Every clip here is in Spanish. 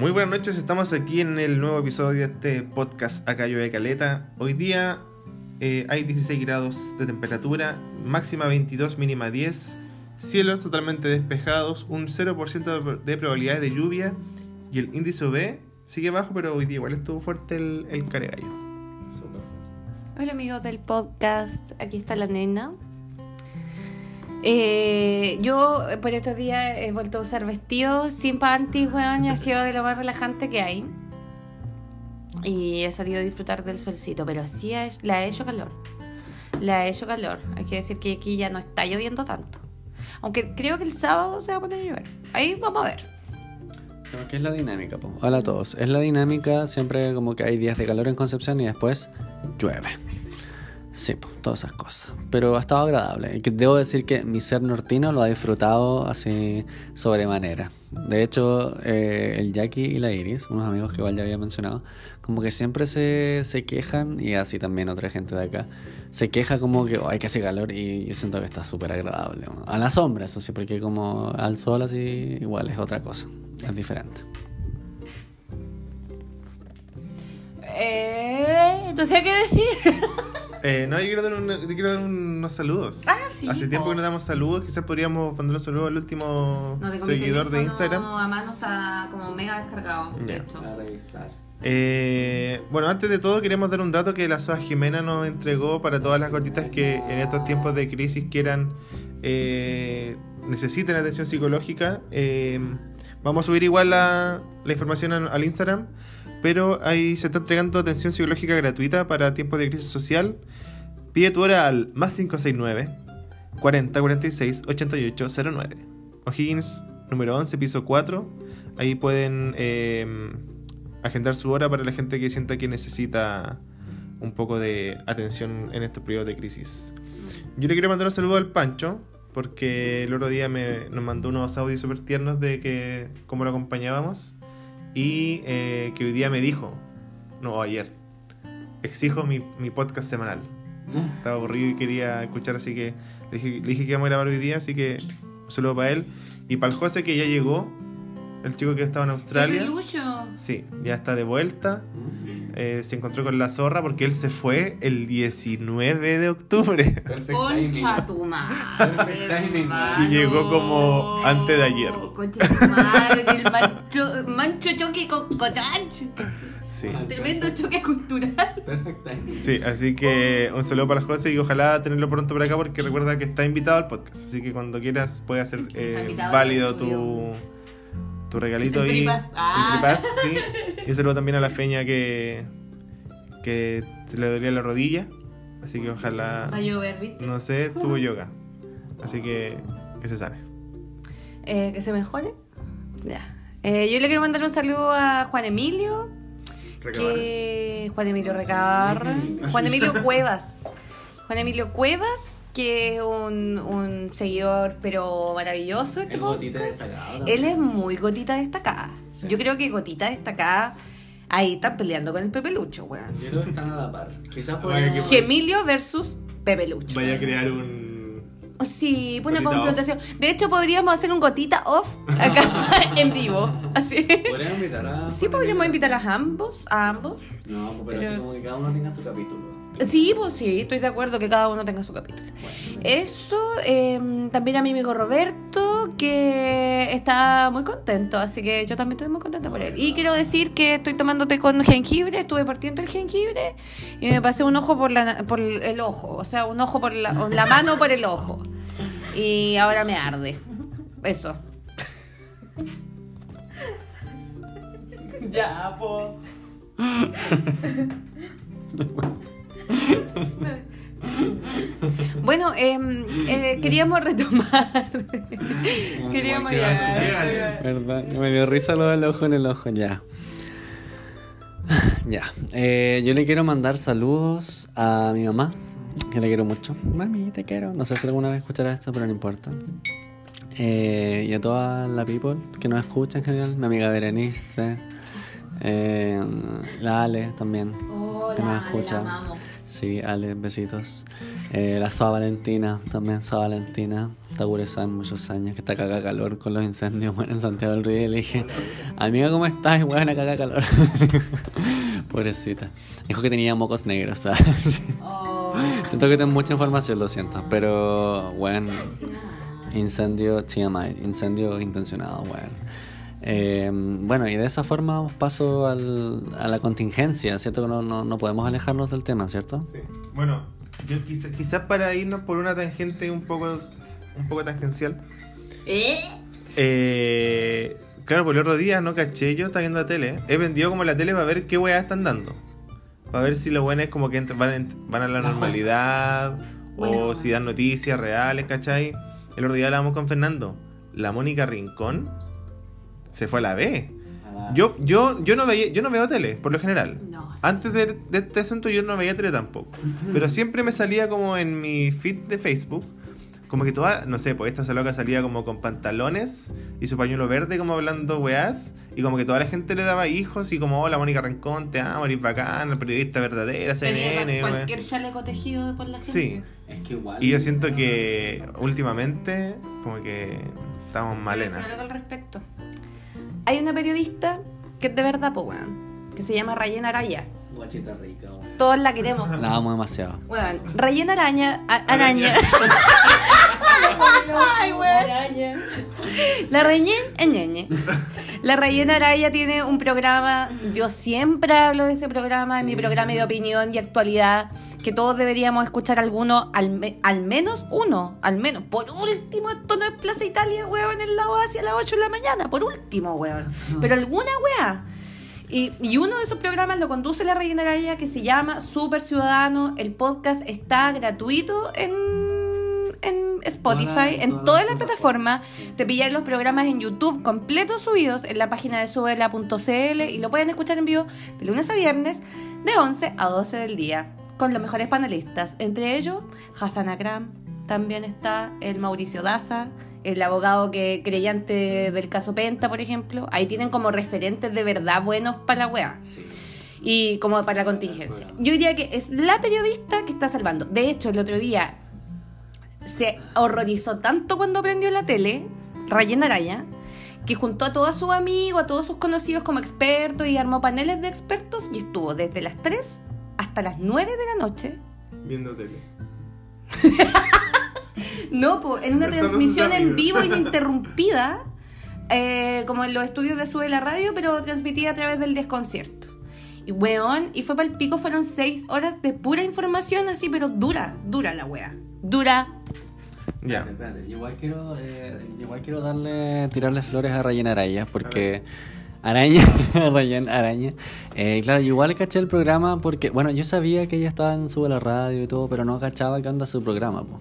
Muy buenas noches, estamos aquí en el nuevo episodio de este podcast Acá de Caleta. Hoy día eh, hay 16 grados de temperatura, máxima 22, mínima 10, cielos totalmente despejados, un 0% de probabilidades de lluvia y el índice UV sigue bajo, pero hoy día igual estuvo fuerte el, el caregallo. Hola amigos del podcast, aquí está la nena. Eh, yo eh, por estos días he vuelto a usar vestidos sin panties, weón, y ha sido de lo más relajante que hay. Y he salido a disfrutar del solcito, pero sí ha- le ha hecho calor. Le ha hecho calor. Hay que decir que aquí ya no está lloviendo tanto. Aunque creo que el sábado se va a poner a llover. Ahí vamos a ver. ¿Qué es la dinámica? po? Hola a todos. Es la dinámica siempre como que hay días de calor en Concepción y después llueve. Sí, todas esas cosas. Pero ha estado agradable. Debo decir que mi ser nortino lo ha disfrutado así sobremanera. De hecho, eh, el Jackie y la Iris, unos amigos que igual ya había mencionado, como que siempre se, se quejan, y así también otra gente de acá, se queja como que "Oh, hay que hace calor y yo siento que está súper agradable. A la sombra, eso sí, porque como al sol así igual es otra cosa, es diferente. Eh, entonces, ¿qué decir? Eh, no, yo quiero dar, un- yo quiero dar unos saludos. Ah, sí, Hace tiempo po. que no damos saludos, quizás podríamos mandar un saludo al último No, seguidor de Instagram. A mano está como mega descargado. de Ya. hecho. Eh, bueno, antes de todo queremos dar un dato que la SOA Jimena nos entregó para todas las gorditas que en estos tiempos de crisis quieran, eh, necesiten atención psicológica. Eh, vamos a subir igual la, la información al, al Instagram, pero ahí se está entregando atención psicológica gratuita para tiempos de crisis social. Pide tu hora al más 569 40 46 88 09. O'Higgins, número 11, piso 4. Ahí pueden eh, agendar su hora para la gente que sienta que necesita un poco de atención en estos periodos de crisis. Yo le quiero mandar un saludo al Pancho, porque el otro día me, nos mandó unos audios súper tiernos de que cómo lo acompañábamos y eh, que hoy día me dijo, no, ayer, exijo mi, mi podcast semanal. Estaba aburrido y quería escuchar, así que le dije, le dije que íbamos a grabar hoy día, así que un saludo para él. Y para el José que ya llegó, el chico que estaba en Australia. Pelucho. Sí, ya está de vuelta. Eh, se encontró con la zorra porque él se fue el 19 de octubre. Concha tu madre. Y llegó como antes de ayer. Concha tu madre, el mancho, mancho choque con Cotanch. Sí. Tremendo choque cultural. Perfect timing. Sí, así que un saludo para el José y ojalá tenerlo pronto por acá porque recuerda que está invitado al podcast. Así que cuando quieras puedes hacer eh, válido tu, estudio. Tu regalito El ahí. free pass. El Ah. pass, sí. Y un saludo también a la feña que, que le dolía la rodilla. Así que ojalá, Va a llover, ¿viste? no sé, tuvo yoga. Así que que se sane. Eh, que se mejore. Ya. Eh, yo le quiero mandar un saludo a Juan Emilio. que Juan Emilio Recabarra, Juan Emilio Cuevas, Juan Emilio Cuevas, que es un, un seguidor pero maravilloso. este El gotita. Él es muy gotita destacada. Sí. Yo creo que gotita destacada ahí están peleando con el Pepe Lucho, weón. Yo creo que están a la par. Quizás por que- Gemilio versus Pepe Lucho. Vaya a crear un. Sí, una Gotita confrontación. De hecho, podríamos hacer un gotita off acá en vivo. Así. Podríamos invitar a. Sí, podríamos invitar a ambos, a ambos. No, pero, Pero así como que cada uno tenga su capítulo. Sí, pues sí, estoy de acuerdo que cada uno tenga su capítulo. Bueno, Eso, eh, también a mi amigo Roberto, que está muy contento, así que yo también estoy muy contenta por él. Y quiero decir que estoy tomándote con jengibre, estuve partiendo el jengibre y me pasé un ojo por, la, por el ojo, o sea, un ojo por la, la mano por el ojo. Y ahora me arde. Eso. ya, po. Bueno, em, eh, queríamos retomar. queríamos ya. ¿Verdad? Me dio risa lo del ojo en el ojo, ya. Ya. Eh, yo le quiero mandar saludos a mi mamá, que le quiero mucho. Mami, te quiero. No sé si alguna vez escuchará esto, pero no importa. Eh, y a toda la people que nos escucha en general. Mi amiga Berenice. eh, la Ale también. que nos escucha. Sí, Ale, besitos. Eh, la Soa Valentina, también Soa Valentina. Taguresan, muchos años, que está caga calor con los incendios bueno, en Santiago del Río. Le dije, amiga, ¿cómo estás? Y bueno, caga calor. Pobrecita. Dijo que tenía mocos negros, ¿sabes? Oh. Siento que tengo mucha información, lo siento. Pero, bueno, incendio TMI, incendio intencionado, bueno. Eh, bueno, y de esa forma paso al, a la contingencia, ¿cierto? Que no, no, no podemos alejarnos del tema, ¿cierto? Sí. Bueno, yo quizás quizás para irnos por una tangente un poco, un poco tangencial. ¿Eh? Eh, claro, por el otro día no caché, yo estaba viendo la tele. He vendido como la tele para ver qué weá están dando. Para ver si los buenos es como que entran- van, van a la normalidad o Bueno. si dan noticias reales, ¿cachai? El otro día hablábamos con Fernando. La Mónica Rincón se fue a la B. Yo, yo, yo, no veía, yo no veo tele, por lo general. No. sí. Antes de, de este asunto yo no veía tele tampoco. Pero siempre me salía como en mi feed de Facebook. Como que toda, no sé, pues esta loca salía como con pantalones y su pañuelo verde como hablando weás. Y como que toda la gente le daba hijos y como, hola Mónica Rincón, te amo, eres bacana, periodista verdadera, CNN. weá". cualquier chaleco tejido por la gente. Sí. Es que igual. Y yo siento que últimamente como que estamos decir algo al respecto. Hay una periodista que es de verdad, pues, weón. Que se llama Rayena Araya. Guachita rica, weón. Todos la queremos. La amo demasiado. Weón, Rayena Araña. a- araña. Ay. La Ñeñe. La Rayena Araya tiene un programa. Yo siempre hablo de ese programa, en mi programa de opinión y actualidad. Que todos deberíamos escuchar alguno, al, me- al menos uno, al menos. Por último, esto no es Plaza Italia, weón, en la hacia las 8 de la mañana. Por último, weón. Pero alguna weá. Y, y uno de esos programas lo conduce la Reina Araya que se llama Super Ciudadano. El podcast está gratuito en, en Spotify, en todas todas las plataformas. Te pilláis los programas en YouTube completos subidos en la página de subela.cl y lo pueden escuchar en vivo de lunes a viernes de 11 a 12 del día con los mejores panelistas. Entre ellos, Hassan Akram, también está el Mauricio Daza, el abogado que creyente del caso Penta, por ejemplo. Ahí tienen como referentes de verdad buenos para la weá. Y como para la contingencia. Yo diría que es la periodista que está salvando. De hecho, el otro día se horrorizó tanto cuando prendió la tele, Rayena Araya, que juntó a todos sus amigos, a todos sus conocidos como expertos y armó paneles de expertos y estuvo desde las 3 hasta las 9 de la noche Viendo tele. No, po, en una transmisión en vivo ininterrumpida, eh, como en los estudios de Sube la Radio, pero transmitida a través del desconcierto. Y weón, y fue para el pico, fueron seis horas de pura información así, pero dura, dura la wea. Dura. Ya. Espérate. Igual quiero, eh, igual quiero darle, tirarle flores a Rayen Araya, porque Araña, Rayen Araña. Eh, claro, igual caché el programa porque, bueno, yo sabía que ella estaba en Sube la Radio y todo, pero no cachaba qué onda su programa, po.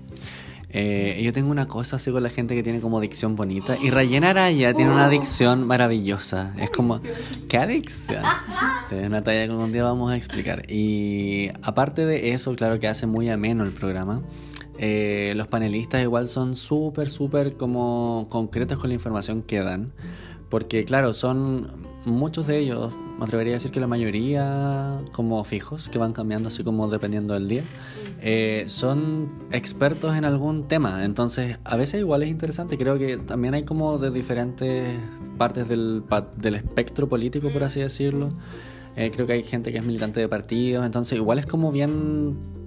Eh, yo tengo una cosa así con la gente que tiene como dicción bonita. Y Rayen Araya tiene una dicción maravillosa. Es como, ¿qué adicción? Sí, es una talla que algún día vamos a explicar. Y aparte de eso, claro que hace muy ameno el programa. Eh, los panelistas igual son súper, súper como concretos con la información que dan. Porque claro, son muchos de ellos, me atrevería a decir que la mayoría como fijos, que van cambiando así como dependiendo del día, eh, son expertos en algún tema. Entonces, a veces igual es interesante, creo que también hay como de diferentes partes del, del espectro político, por así decirlo. Eh, creo que hay gente que es militante de partidos, entonces igual es como bien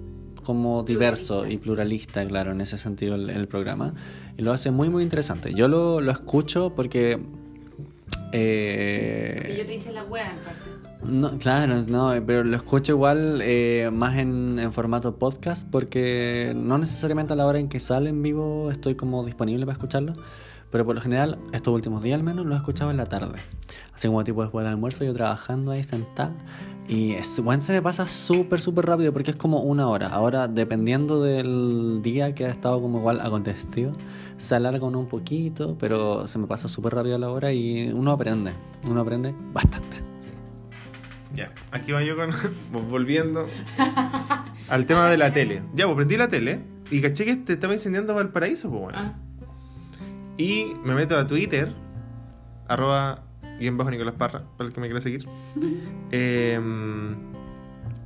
como diverso y pluralista, claro, en ese sentido el, el programa. Y lo hace muy, muy interesante. Yo lo, lo escucho porque... eh, te hice la wea, en parte. no, claro, no, pero lo escucho igual eh, más en, en formato podcast porque no necesariamente a la hora en que sale en vivo estoy como disponible para escucharlo, pero por lo general estos últimos días al menos lo he escuchado en la tarde. Así como tipo después del almuerzo yo trabajando ahí sentada y es, bueno, se me pasa súper, súper rápido porque es como una hora. Ahora dependiendo del día que ha estado como igual acontecido, se alarga uno un poquito, pero se me pasa súper rápido la hora y uno aprende, uno aprende bastante. Ya, aquí va yo con. volviendo al tema de la tele. Ya, pues prendí la tele y caché que te estaba incendiando Valparaíso, pues bueno. Ah. Y me meto a Twitter, arroba guion bajo Nicolás Parra, para el que me quiera seguir. Em,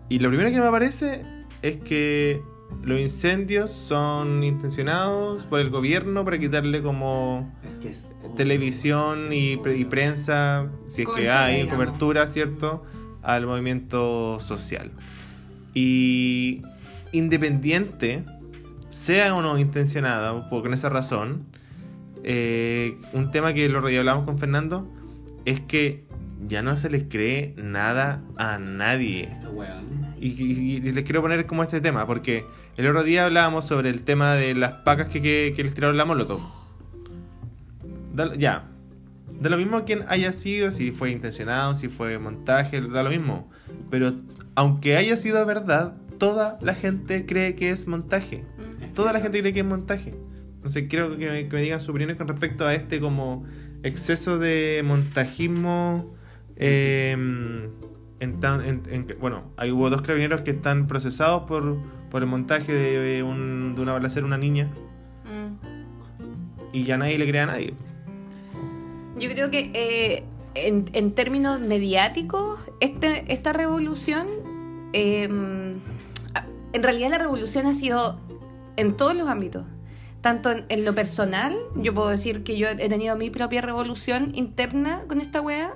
y lo primero que me aparece es que los incendios son intencionados por el gobierno para quitarle como Es que es... televisión y, pre- y prensa, si es que hay digamos. cobertura, ¿cierto? Al movimiento social. Y independiente, sea o no intencionada, por con esa razón, eh, un tema que lo hablamos con Fernando es que ya no se les cree nada a nadie. Y, y- y les quiero poner como este tema, porque el otro día hablábamos sobre el tema de las pacas que, que, que les tiraron la molotov. Da- ya. Da lo mismo quien haya sido, si fue intencionado, si fue montaje, da lo mismo. Pero aunque haya sido verdad, toda la gente cree que es montaje. Toda la gente cree que es montaje. Entonces quiero que me, que me digan su opinión con respecto a este como exceso de montajismo. eh, en tan- en- en que- bueno, hay hubo dos carabineros que están procesados por, por el montaje de, un, de una balacera a una niña Mm. y ya nadie le cree a nadie. Yo creo que eh, en, en términos mediáticos, este, esta revolución, eh, en realidad la revolución ha sido en todos los ámbitos. Tanto en, en lo personal, yo puedo decir que yo he tenido mi propia revolución interna con esta wea.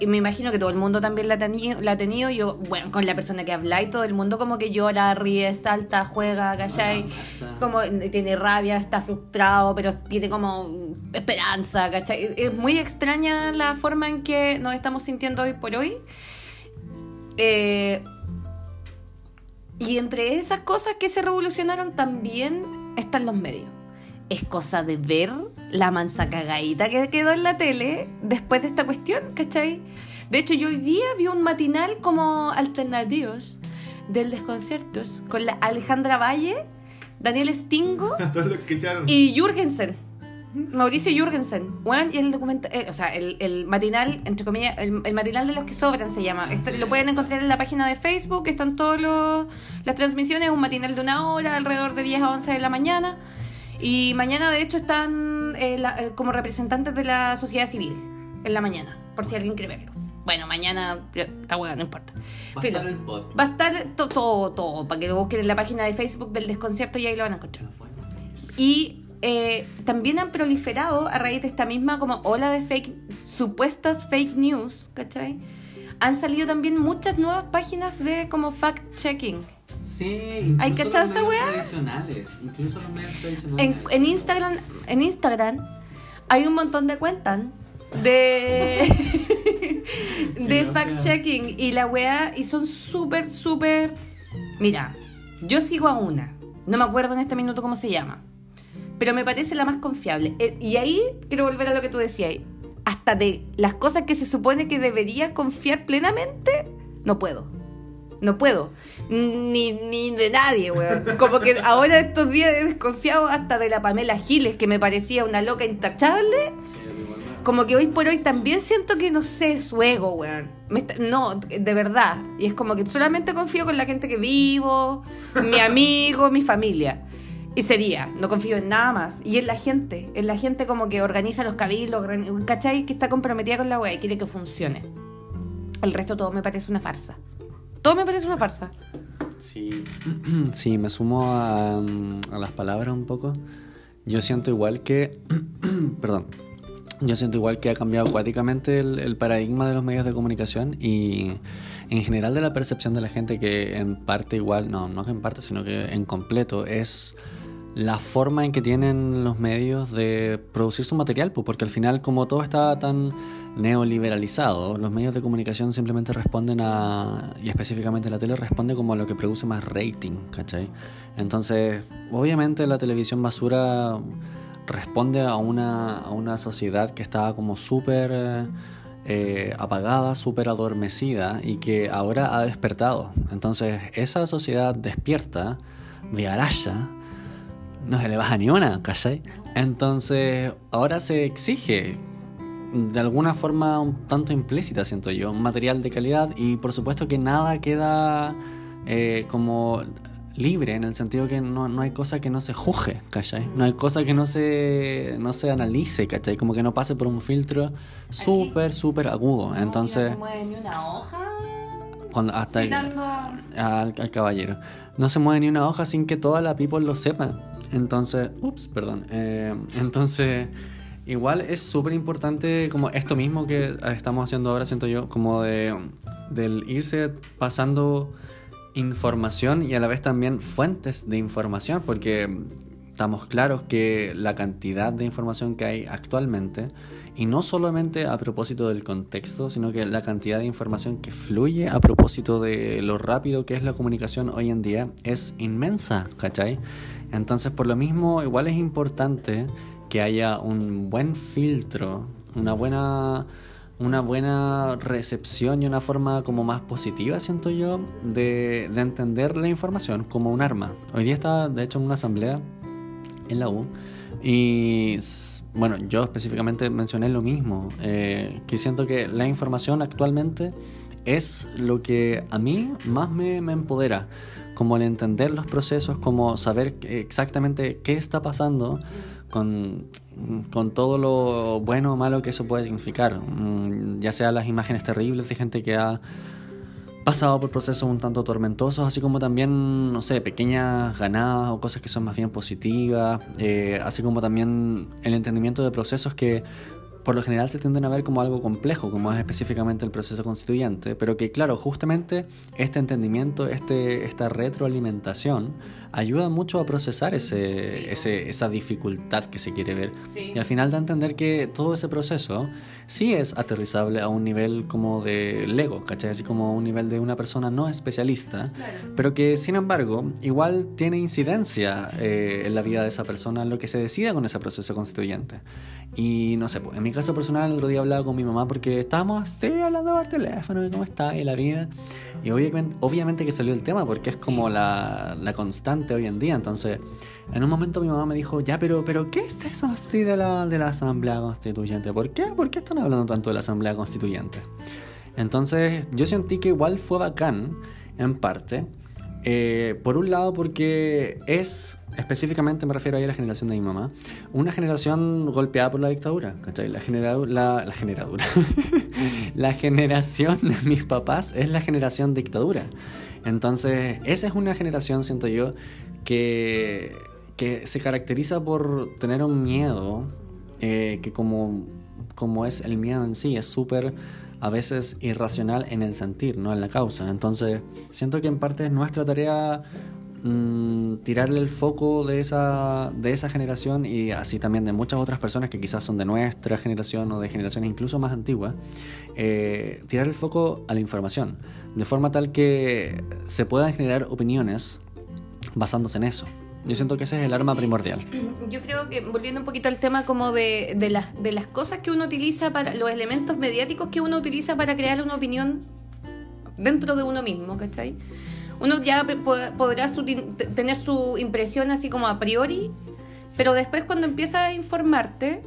Y me imagino que todo el mundo también la ha tenido. La ha tenido. Yo, bueno, con la persona que habla y todo el mundo como que llora, ríe, salta, juega, ¿cachai? como tiene rabia, está frustrado, pero tiene como esperanza, ¿cachai? Es muy extraña la forma en que nos estamos sintiendo hoy por hoy. Eh, y entre esas cosas que se revolucionaron también están los medios. Es cosa de ver la mansa cagadita que quedó en la tele después de esta cuestión, ¿cachai? De hecho, yo hoy día vi un matinal como alternativos del desconciertos con la Alejandra Valle, Daniel Stingo y Jürgensen. Mauricio Jürgensen. Bueno, y el documental, o sea, el, el matinal, entre comillas, el, el matinal de los que sobran se llama. Esto lo pueden encontrar en la página de Facebook, están todas las transmisiones, un matinal de una hora, alrededor de 10 a 11 de la mañana. Y mañana, de hecho, están eh, la- eh, como representantes de la sociedad civil, en la mañana, por si alguien quiere verlo. Bueno, mañana, está bueno, no importa. Va a estar el podcast. Va a estar to- todo, todo, para que lo busquen en la página de Facebook del desconcierto y ahí lo van a encontrar. Y eh, también han proliferado a raíz de esta misma como ola de fake, supuestas fake news, ¿cachai? Han salido también muchas nuevas páginas de como fact-checking. Sí, ¿Hay incluso cachado los esa medios weá? tradicionales. Incluso los medios tradicionales. En, en Instagram, en Instagram hay un montón de cuentas de, de fact-checking y la weá, y son súper, súper... Mira, yo sigo a una, no me acuerdo en este minuto cómo se llama, pero me parece la más confiable. Eh, Y ahí quiero volver a lo que tú decías, hasta de las cosas que se supone que debería confiar plenamente, no puedo. No puedo. Ni, ni de nadie, weón. Como que ahora estos días he desconfiado hasta de la Pamela Giles, que me parecía una loca intachable. Como que hoy por hoy también siento que no sé, su ego, weón. No, de verdad. Y es como que solamente confío con la gente que vivo, mi amigo, mi familia. Y sería, no confío en nada más. Y en la gente, en la gente como que organiza los cabildos, ¿cachai? Que está comprometida con la weá y quiere que funcione. El resto todo me parece una farsa. Todo me parece una farsa. Sí. sí, me sumo a, mm, a las palabras un poco. Yo siento igual que. perdón. Yo siento igual que ha cambiado acuáticamente el, el paradigma de los medios de comunicación y en general de la percepción de la gente que en parte igual, no, no que en parte, sino que en completo es la forma en que tienen los medios de producir su material, pues, porque al final como todo está tan neoliberalizado, los medios de comunicación simplemente responden a, y específicamente la tele responde como a lo que produce más rating, ¿cachai? Entonces, obviamente la televisión basura responde a una, a una sociedad que estaba como súper eh, apagada, súper adormecida y que ahora ha despertado. Entonces, esa sociedad despierta, viaraya, no se le baja ni una, ¿cachai? Entonces, ahora se exige de alguna forma un tanto implícita, siento yo, un material de calidad y por supuesto que nada queda eh, como libre en el sentido que no, no hay cosa que no se juzgue, ¿cachai? No hay cosa que no se, no se analice, ¿cachai? Como que no pase por un filtro súper, súper agudo. Entonces... No se mueve ni una hoja cuando hasta Citando- al, al caballero. No se mueve ni una hoja sin que toda la people lo sepa. Entonces, ups, perdón. Eh, entonces, igual es súper importante como esto mismo que estamos haciendo ahora, siento yo, como de del irse pasando información y a la vez también fuentes de información, porque estamos claros que la cantidad de información que hay actualmente, y no solamente a propósito del contexto, sino que la cantidad de información que fluye a propósito de lo rápido que es la comunicación hoy en día, es inmensa, ¿cachai? Entonces, por lo mismo, igual es importante que haya un buen filtro, una buena una buena recepción y una forma como más positiva, siento yo, de, de entender la información como un arma. Hoy día estaba, de hecho, en una asamblea en la U y, bueno, yo específicamente mencioné lo mismo, eh, que siento que la información actualmente es lo que a mí más me, me empodera, como el entender los procesos, como saber exactamente qué está pasando con, con todo lo bueno o malo que eso puede significar, Mm, ya sea las imágenes terribles de gente que ha pasado por procesos un tanto tormentosos, así como también, no sé, pequeñas ganadas o cosas que son más bien positivas, eh, así como también el entendimiento de procesos que por lo general se tienden a ver como algo complejo, como es específicamente el proceso constituyente, pero que claro, justamente este entendimiento, este, esta retroalimentación, ayuda mucho a procesar ese, Sí. ese- esa dificultad que se quiere ver. Sí. Y al final da a entender que todo ese proceso sí es aterrizable a un nivel como de Lego, ¿cachai? Así como a un nivel de una persona no especialista, Claro. pero que sin embargo igual tiene incidencia eh, en la vida de esa persona, en lo que se decida con ese proceso constituyente. Y no sé, pues, en mi caso personal, el otro día hablaba con mi mamá porque estábamos sí, hablando por teléfono de cómo está y la vida. Y obviamente, que salió el tema porque es como la, la constante hoy en día. Entonces, en un momento mi mamá me dijo, ya, pero, pero ¿qué es eso así de la, de la Asamblea Constituyente? ¿Por qué? ¿Por qué están hablando tanto de la Asamblea Constituyente? Entonces, yo sentí que igual fue bacán, en parte. Eh, por un lado, porque es, específicamente me refiero ahí a la generación de mi mamá, una generación golpeada por la dictadura, ¿cachai? La, genera- la, generadura. la generación de mis papás es la generación dictadura. Entonces, esa es una generación, siento yo, que, que se caracteriza por tener un miedo eh, que como, como es el miedo en sí, es súper a veces irracional en el sentir, no en la causa. Entonces, siento que en parte es nuestra tarea mm, tirarle el foco de esa, de esa generación y así también de muchas otras personas que quizás son de nuestra generación o de generaciones incluso más antiguas, eh, tirar el foco a la información, de forma tal que se puedan generar opiniones basándose en eso. Yo siento que ese es el arma primordial. Yo creo que, volviendo un poquito al tema como de, de, las, de las cosas que uno utiliza para, los elementos mediáticos que uno utiliza para crear una opinión dentro de uno mismo, ¿cachai? Uno ya po- podrá tener su impresión así como a priori, pero después cuando empiezas a informarte,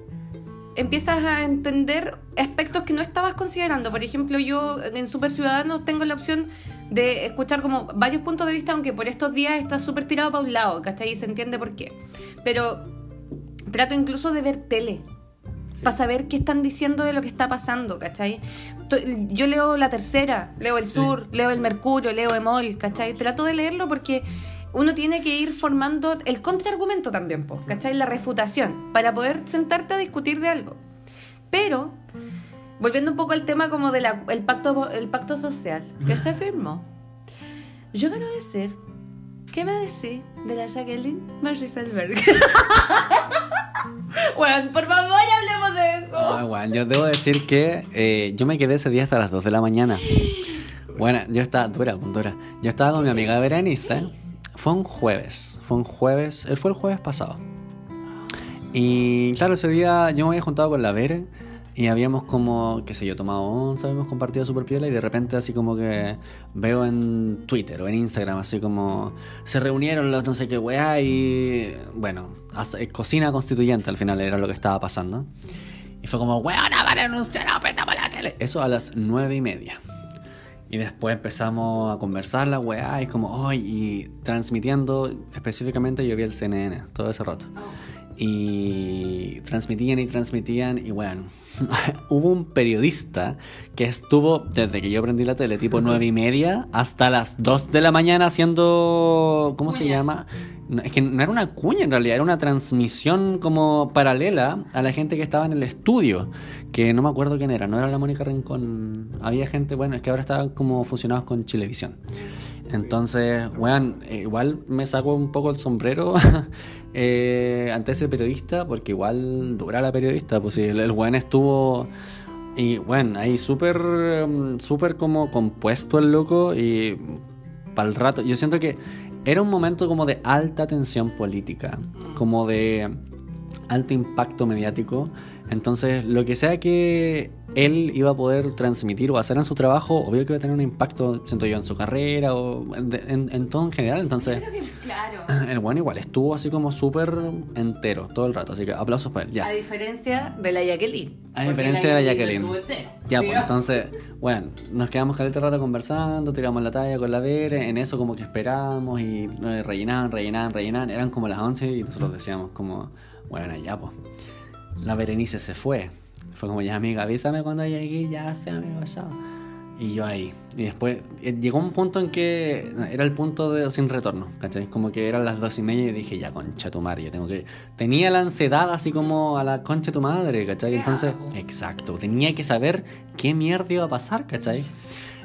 empiezas a entender aspectos que no estabas considerando. Por ejemplo, yo en Super Ciudadanos tengo la opción de escuchar como varios puntos de vista, aunque por estos días está súper tirado para un lado, ¿cachai? Y se entiende por qué. Pero trato incluso de ver tele. Para saber qué están diciendo de lo que está pasando, ¿cachai? Yo leo La Tercera, leo El Sur, leo El Mercurio, leo Emol, ¿cachai? Trato de leerlo porque uno tiene que ir formando el contraargumento también, po, ¿cachai? La refutación, para poder sentarte a discutir de algo. Pero, volviendo un poco al tema como del el pacto, el pacto social que se firmó, yo quiero decir, ¿qué me decís de la Jacqueline Marisselberg? bueno, por favor, hablemos de eso. Ah, bueno, yo debo decir que eh, yo me quedé ese día hasta las 2 de la mañana. Bueno, yo estaba, dura, dura. Yo estaba con mi amiga veranista. Fue un jueves, fue un jueves, él fue el jueves pasado. Y claro, ese día yo me había juntado con la Vere y habíamos como, qué sé yo, tomado once, habíamos compartido super piola y de repente así como que veo en Twitter o en Instagram así como se reunieron los no sé qué weá y bueno, hace- cocina constituyente al final era lo que estaba pasando. Y fue como, weona, van a anunciar a peta para la tele. Eso a las nueve y media. Y después empezamos a conversar la weá y como, hoy y transmitiendo específicamente yo vi el CNN todo ese rato. Y transmitían y transmitían y bueno, hubo un periodista que estuvo desde que yo prendí la tele, tipo nueve y media, hasta las 2 de la mañana haciendo, ¿cómo se llama? Es que no era una cuña en realidad, era una transmisión como paralela a la gente que estaba en el estudio, que no me acuerdo quién era, no era la Mónica Rincón, había gente, bueno, es que ahora estaban como fusionados con Chilevisión. Entonces, weón, eh, igual me saco un poco el sombrero eh, ante ese periodista, porque igual dura la periodista, pues si el, el weón estuvo... Y bueno, ahí súper, em, súper como compuesto el loco y para el rato, yo siento que era un momento como de alta tensión política, como de alto impacto mediático. Entonces, lo que sea que él iba a poder transmitir o hacer en su trabajo, obvio que iba a tener un impacto, siento yo, en su carrera o en, todo en general. Entonces, que, claro. el bueno igual estuvo así como súper entero todo el rato. Así que aplausos para él. Ya. A diferencia de la Jacqueline. A diferencia de la Jacqueline. Ya, pues entonces, bueno, nos quedamos caleta rato conversando, tiramos la talla con la Vere, en eso como que esperábamos y eh, rellenaban, rellenaban, rellenaban, eran como las 11 y nosotros decíamos como, bueno, ya pues, la Berenice se fue. Fue como, ya amiga, avísame cuando llegue, ya sé amigo, chao. Y yo ahí. Y después eh, llegó un punto en que era el punto de sin retorno, ¿cachai? Como que eran las dos y media y dije, ya, concha tu madre, ya tengo que... Tenía la ansiedad así como a la concha tu madre, ¿cachai? Entonces, exacto, tenía que saber qué mierda iba a pasar, ¿cachai?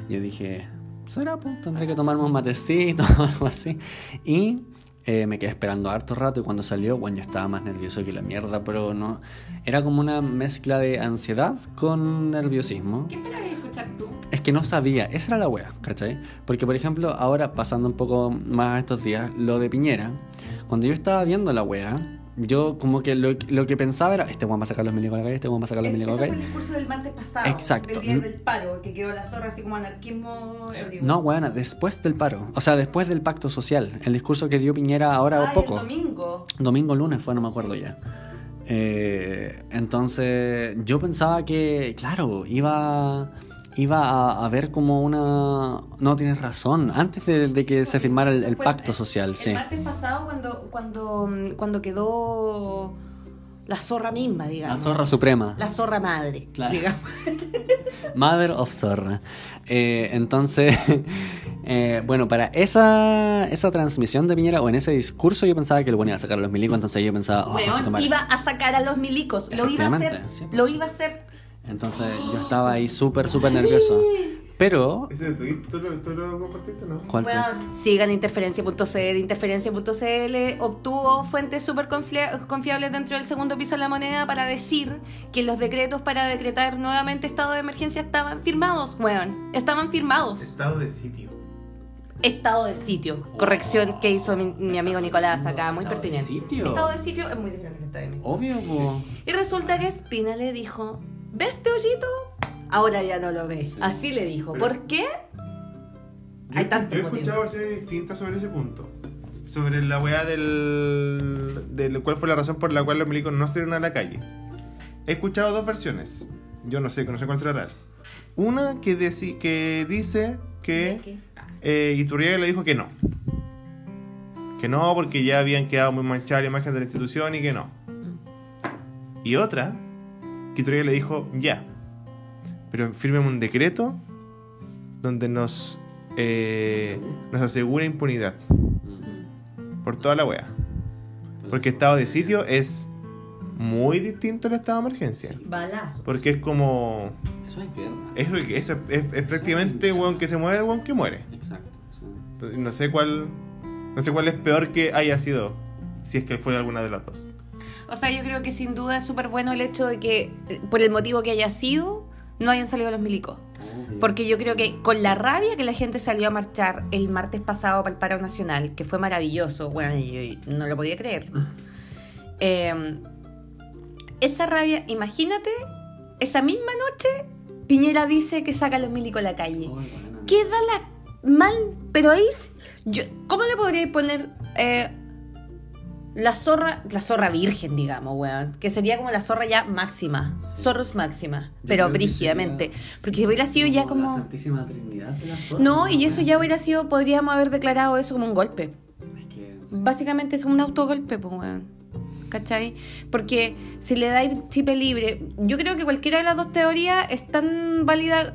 Yo dije, será, pues, tendré que tomarme un matecito o algo así. Y eh, me quedé esperando harto rato y cuando salió, bueno, yo estaba más nervioso que la mierda, pero no... Era como una mezcla de ansiedad con nerviosismo. ¿Qué esperabas escuchar tú? Es que no sabía, esa era la wea, ¿cachai? Porque, por ejemplo, ahora pasando un poco más estos días, lo de Piñera, cuando yo estaba viendo la wea, yo como que lo, lo que pensaba era, este weón va a sacar los milicos a la calle, este weón va a sacar los milicos a la fue el calle. discurso del martes pasado. Exacto. Del día del paro, que quedó la zorra así como anarquismo. No, weona, después del paro, o sea, después del pacto social, el discurso que dio Piñera ahora o poco. el domingo. Domingo, lunes fue, no me acuerdo ya. Eh, entonces, yo pensaba que, claro, iba, iba a haber como una... No, tienes razón, antes de, de que se firmara el, el Fue pacto social, sí. El martes pasado, cuando, cuando, mm, cuando quedó la zorra misma, La digamos. zorra suprema. La zorra madre, Claro. digamos. Mother of Zorra. Eh, entonces, eh, bueno, para esa, esa transmisión de Piñera o en ese discurso yo pensaba que bueno iba a sacar a los milicos, entonces yo pensaba, oh, iba a sacar a los milicos. Lo iba a hacer. Sí, pues. Lo iba a hacer. Entonces yo estaba ahí súper, súper nervioso. Pero... ¿Ese tweet tú lo, tú lo compartiste, no? ¿Cuál Weón, sigan interferencia.cl. Interferencia.cl obtuvo fuentes súper confia- confiables dentro del segundo piso de la moneda para decir que los decretos para decretar nuevamente estado de emergencia estaban firmados. Weón, estaban firmados. Estado de sitio. Estado de sitio. Corrección que hizo mi, mi amigo Nicolás acá, muy ¿Estado de pertinente. sitio? Estado de sitio es muy diferente a estado de emergencia. Obvio, po. Y resulta que Espina le dijo, ¿ves este hoyito? Ahora ya no lo ve. Así le dijo. Pero- ¿Por qué? Yo, Hay tantos yo he escuchado versiones distintas sobre ese punto. Sobre la weá del, del. ¿Cuál fue la razón por la cual los milicos no salieron a la calle? He escuchado dos versiones. Yo no sé, no sé cuál será. Una que, deci- que dice que ¿Qué? eh, Iturriaga le dijo que no. Que no, porque ya habían quedado muy manchadas la imagen de la institución y que no. Y otra, que le dijo ya. Pero fírmeme un decreto donde nos, eh, nos asegura impunidad por toda la wea. Porque estado de sitio es muy distinto al estado de emergencia. Balazo. Porque es como. Eso es guerra. Es, es, es, es prácticamente weón que se muere, weón que muere. Exacto. No sé cuál. No sé cuál es peor que haya sido. Si es que fue alguna de las dos. O sea, yo creo que sin duda es súper bueno el hecho de que, por el motivo que haya sido, no hayan salido los milicos. Porque yo creo que con la rabia que la gente salió a marchar el martes pasado para el paro nacional, que fue maravilloso, bueno, yo no lo podía creer. Eh, esa rabia, imagínate, esa misma noche, Piñera dice que saca a los milicos a la calle. Queda la mal, pero ahí, yo, ¿cómo le podría poner eh, la zorra, la zorra virgen, digamos, weón? Que sería como la zorra ya máxima, zorros máxima, Yo pero brígidamente. Porque hubiera sido ya La como... Santísima Trinidad de la zorra, No, y eso ya hubiera sido, podríamos haber declarado eso como un golpe. Es que. Básicamente es un autogolpe, pues, weón. ¿cachai? Porque si le dais chip libre, yo creo que cualquiera de las dos teorías es tan válida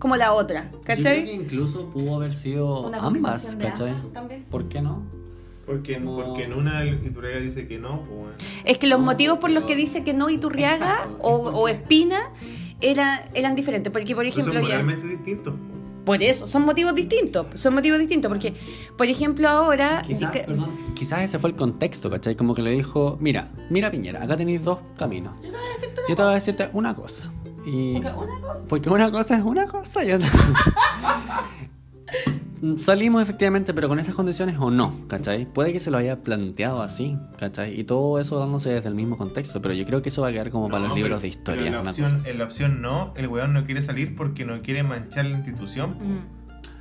como la otra, Yo creo que ¿cachai? incluso pudo haber sido Una ambas, ¿cachai? ambas. ¿Por qué no? Porque, Como- porque en una el Iturrega dice que no, pues bueno. Es que los No, motivos por los que dice que no Iturriaga Exacto, o, o Espina eran, eran diferentes. Porque, por ejemplo, son ya. moralmente distintos. Por eso, son motivos distintos. Son motivos distintos. Porque, por ejemplo, ahora. Quizás, quizás ese fue el contexto, ¿cachai? Como que le dijo, mira, mira Piñera, acá tenéis dos caminos. Yo te voy a decirte una cosa. Y... Porque una cosa- Porque una cosa es una cosa y otra cosa. Salimos efectivamente, pero con esas condiciones o no, ¿cachai? Puede que se lo haya planteado así, ¿cachai? Y todo eso dándose desde el mismo contexto, pero yo creo que eso va a quedar como para los libros de historia. pero en, la opción, en la opción no, el weón no quiere salir porque no quiere manchar la institución. Mm.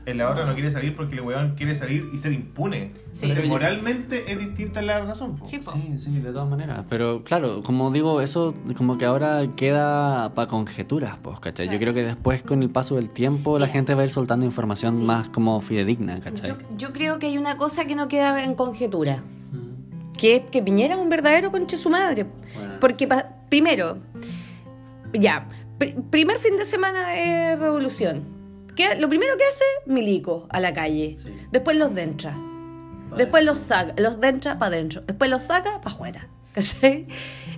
En la otra no quiere salir porque el weón quiere salir y ser impune. Sí. Entonces, moralmente es distinta la razón. po. Sí, po. Sí, sí, de todas maneras. Pero claro, como digo, eso como que ahora queda para conjeturas, pues, ¿cachai? Yo creo que después con el paso del tiempo la gente va a ir soltando información Sí. más como fidedigna, ¿cachai? Yo, yo creo que hay una cosa que no queda en conjetura. Mm. Que es que Piñera es un verdadero conche su madre. Bueno. Porque, pa- primero, ya, pr- primer fin de semana de revolución. ¿Qué- lo primero que hace, Milico a la calle. Sí. Después los dentra. Después los saca, los dentra para adentro. Después los saca para afuera. ¿Cachai?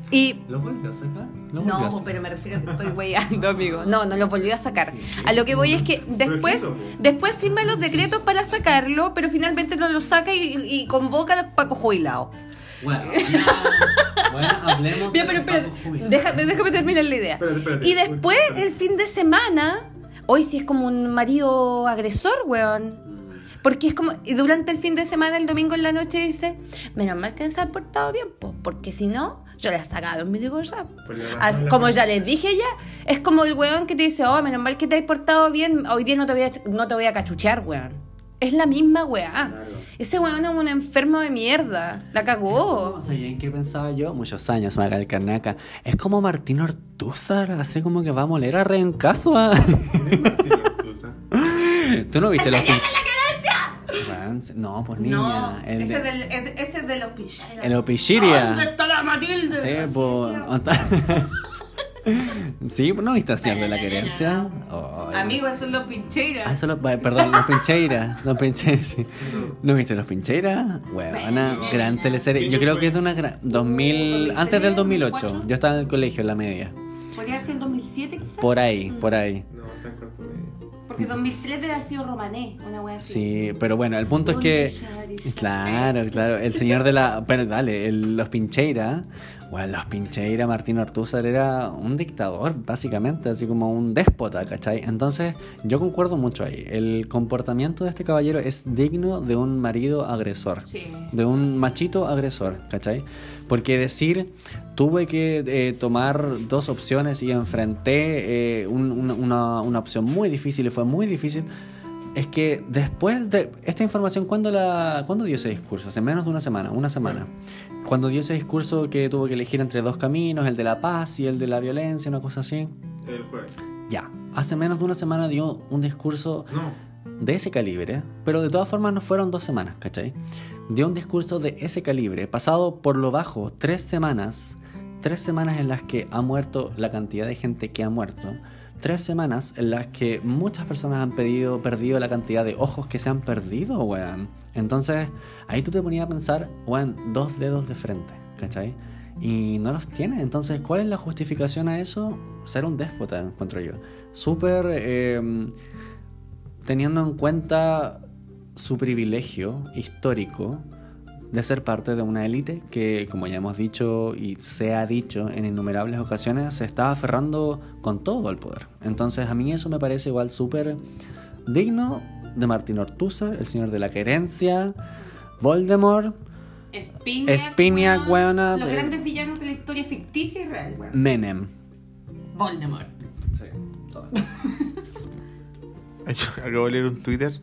Y ¿Lo volvió a sacar? ¿Lo volvió a no, sacar? pero me refiero a que estoy weyando, amigo. No, no lo volvió a sacar. A lo que voy es que después, después firma los decretos para sacarlo, pero finalmente no lo saca y, y convoca a los Paco jubilados. Bueno, bueno, hablemos Bien, de pero espérate, Paco Jubilado. déjame, déjame terminar la idea. Espérate, espérate. Y después, el fin de semana, hoy sí es como un marido agresor, weón. Porque es como, y durante el fin de semana, el domingo en la noche, dice, menos mal que se han portado bien, po, porque si no, yo les sacado en mi WhatsApp. Pues le razón Así- la como ya les dije ya, es como el weón que te dice, oh, menos mal que te has portado bien, hoy día no te voy a, no te voy a cachuchear, weón. Es la misma weá. Claro. Ese weón es un enfermo de mierda. La cagó. No, ¿sabía en qué pensaba yo? Muchos años el carnaca. Es como Martín Ortúzar, así como que va a moler a Rencaso. ah. ¿Tú no viste los pinches? No, pues niña. el ese, de- del, ese es de los picheros. El Opichiria. ¿Dónde está la Matilde? Sí, pues. Sí, ¿no viste haciendo la querencia? Oh, Amigo, esos son los pincheras. Ah, eso lo- perdón, los Pincheiras. Los Pincheiras, sí. ¿No viste los Pincheiras? Bueno, una gran teleserie. Yo creo que es de una gran. 2000. Antes del 2008. Yo estaba en el colegio, en la media. Podría haber sido el 2007 quizás. Por ahí, por ahí. No, está en corto. Porque 2003 debe haber sido romané, una wea así. Sí, pero bueno, el punto es que. Claro, claro. El señor de la. Pero dale, el- los Pincheira. Bueno, los Pincheira, Martín Ortúzar era un dictador, básicamente, así como un déspota, ¿cachai? Entonces, yo concuerdo mucho ahí. El comportamiento de este caballero es digno de un marido agresor. Sí. De un machito agresor, ¿cachai? Porque decir, tuve que eh, tomar dos opciones y enfrenté eh, un- una, una- una opción muy difícil y fue muy difícil. Es que después de esta información, ¿cuándo, la, ¿cuándo dio ese discurso? Hace menos de una semana, una semana. Cuando dio ese discurso que tuvo que elegir entre dos caminos, el de la paz y el de la violencia, una cosa así. El jueves. Ya, hace menos de una semana dio un discurso No. de ese calibre, pero de todas formas no fueron dos semanas, ¿cachai? Dio un discurso de ese calibre, pasado por lo bajo tres semanas, tres semanas en las que ha muerto la cantidad de gente que ha muerto, tres semanas en las que muchas personas han pedido, perdido la cantidad de ojos que se han perdido, weón. Entonces, ahí tú te ponías a pensar, weón, dos dedos de frente, ¿cachai? Y no los tiene. Entonces, ¿cuál es la justificación a eso? Ser un déspota, encuentro yo. Súper... eh, teniendo en cuenta su privilegio histórico de ser parte de una élite que, como ya hemos dicho y se ha dicho en innumerables ocasiones, se está aferrando con todo al poder. Entonces a mí eso me parece igual súper digno de Martín Ortúzar, el señor de la querencia, Voldemort, Spiniak, weona, Los de- grandes villanos de la historia ficticia y real, weón. Menem. Voldemort. Acabo de leer un Twitter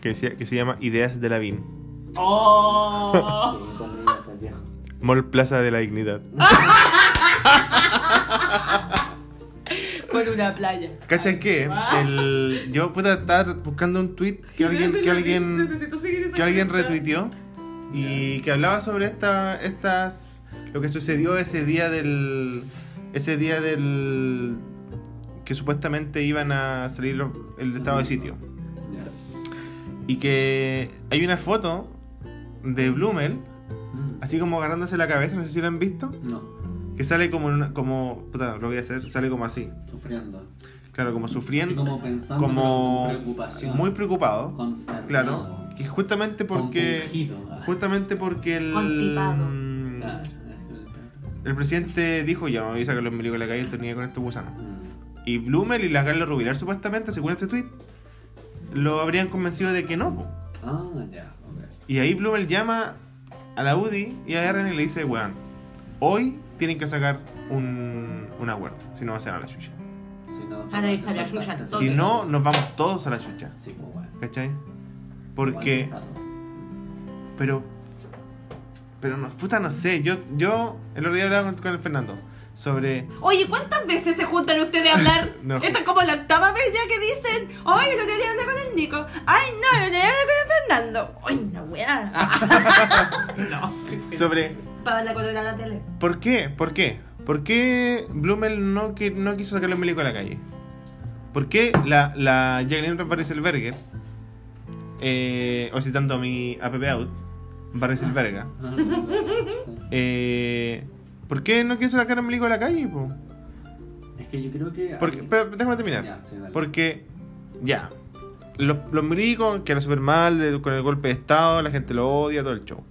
que, decía, que se llama Ideas de ¡Oh! Mall Plaza de la Dignidad. Por una playa. ¿Cachan qué? El, yo puta estaba buscando un tweet que alguien, que alguien, Necesito seguir esa que alguien cuenta. retuiteó y que hablaba sobre esta, estas... Lo lo que sucedió ese día del. Ese día del. que supuestamente iban a salir los- el estado de sitio. Ya. Y que hay una foto de Blumel, así como agarrándose la cabeza, no sé si lo han visto, No, que sale como en una, como, puta, lo voy a hacer, sale como así, sufriendo. claro, como Así sufriendo, como pensando, como con preocupación. muy preocupado, Consternado. claro, que justamente porque, Compungido. Justamente porque el, Constipado. mm, el presidente dijo, ya, me voy a sacar los milicos de la calle, esto ni con estos gusanos. mm. Y Blumel y la Carla Rubilar, supuestamente, según este tweet, lo habrían convencido de que no. Ah, ya. Y ahí Blumel llama a la UDI y a Aaron y le dice, weón, hoy tienen que sacar un, un acuerdo, si no va a ser a la chucha. Si no, a a la. Si nos vamos todos a la chucha, Sí, pues bueno. ¿cachai? Porque, pero, pero no, puta, no sé, yo, yo el otro día hablaba con, con el Fernando sobre, Oye, ¿cuántas veces se juntan ustedes a hablar? No. Esta es como la octava vez ya que dicen, ay, no quería hablar con el Nico. Ay, no, no quería hablar con el Fernando. Ay, una weá. no. sobre, Para la color a la tele. ¿por qué? ¿Por qué? ¿Por qué Blumel no, que, no quiso sacar los milicos a la calle? ¿Por qué la, la Jacqueline Barriselberger, eh, o citando a mi app out, Barriselberga, sí. eh, ¿por qué no quiso sacar los milicos a la calle? po? Es que yo creo que. Porque, hay- pero déjame terminar. Ya, sí, dale. Porque, ya, los, los milicos quedaron súper mal con el golpe de Estado, la gente lo odia, todo el show.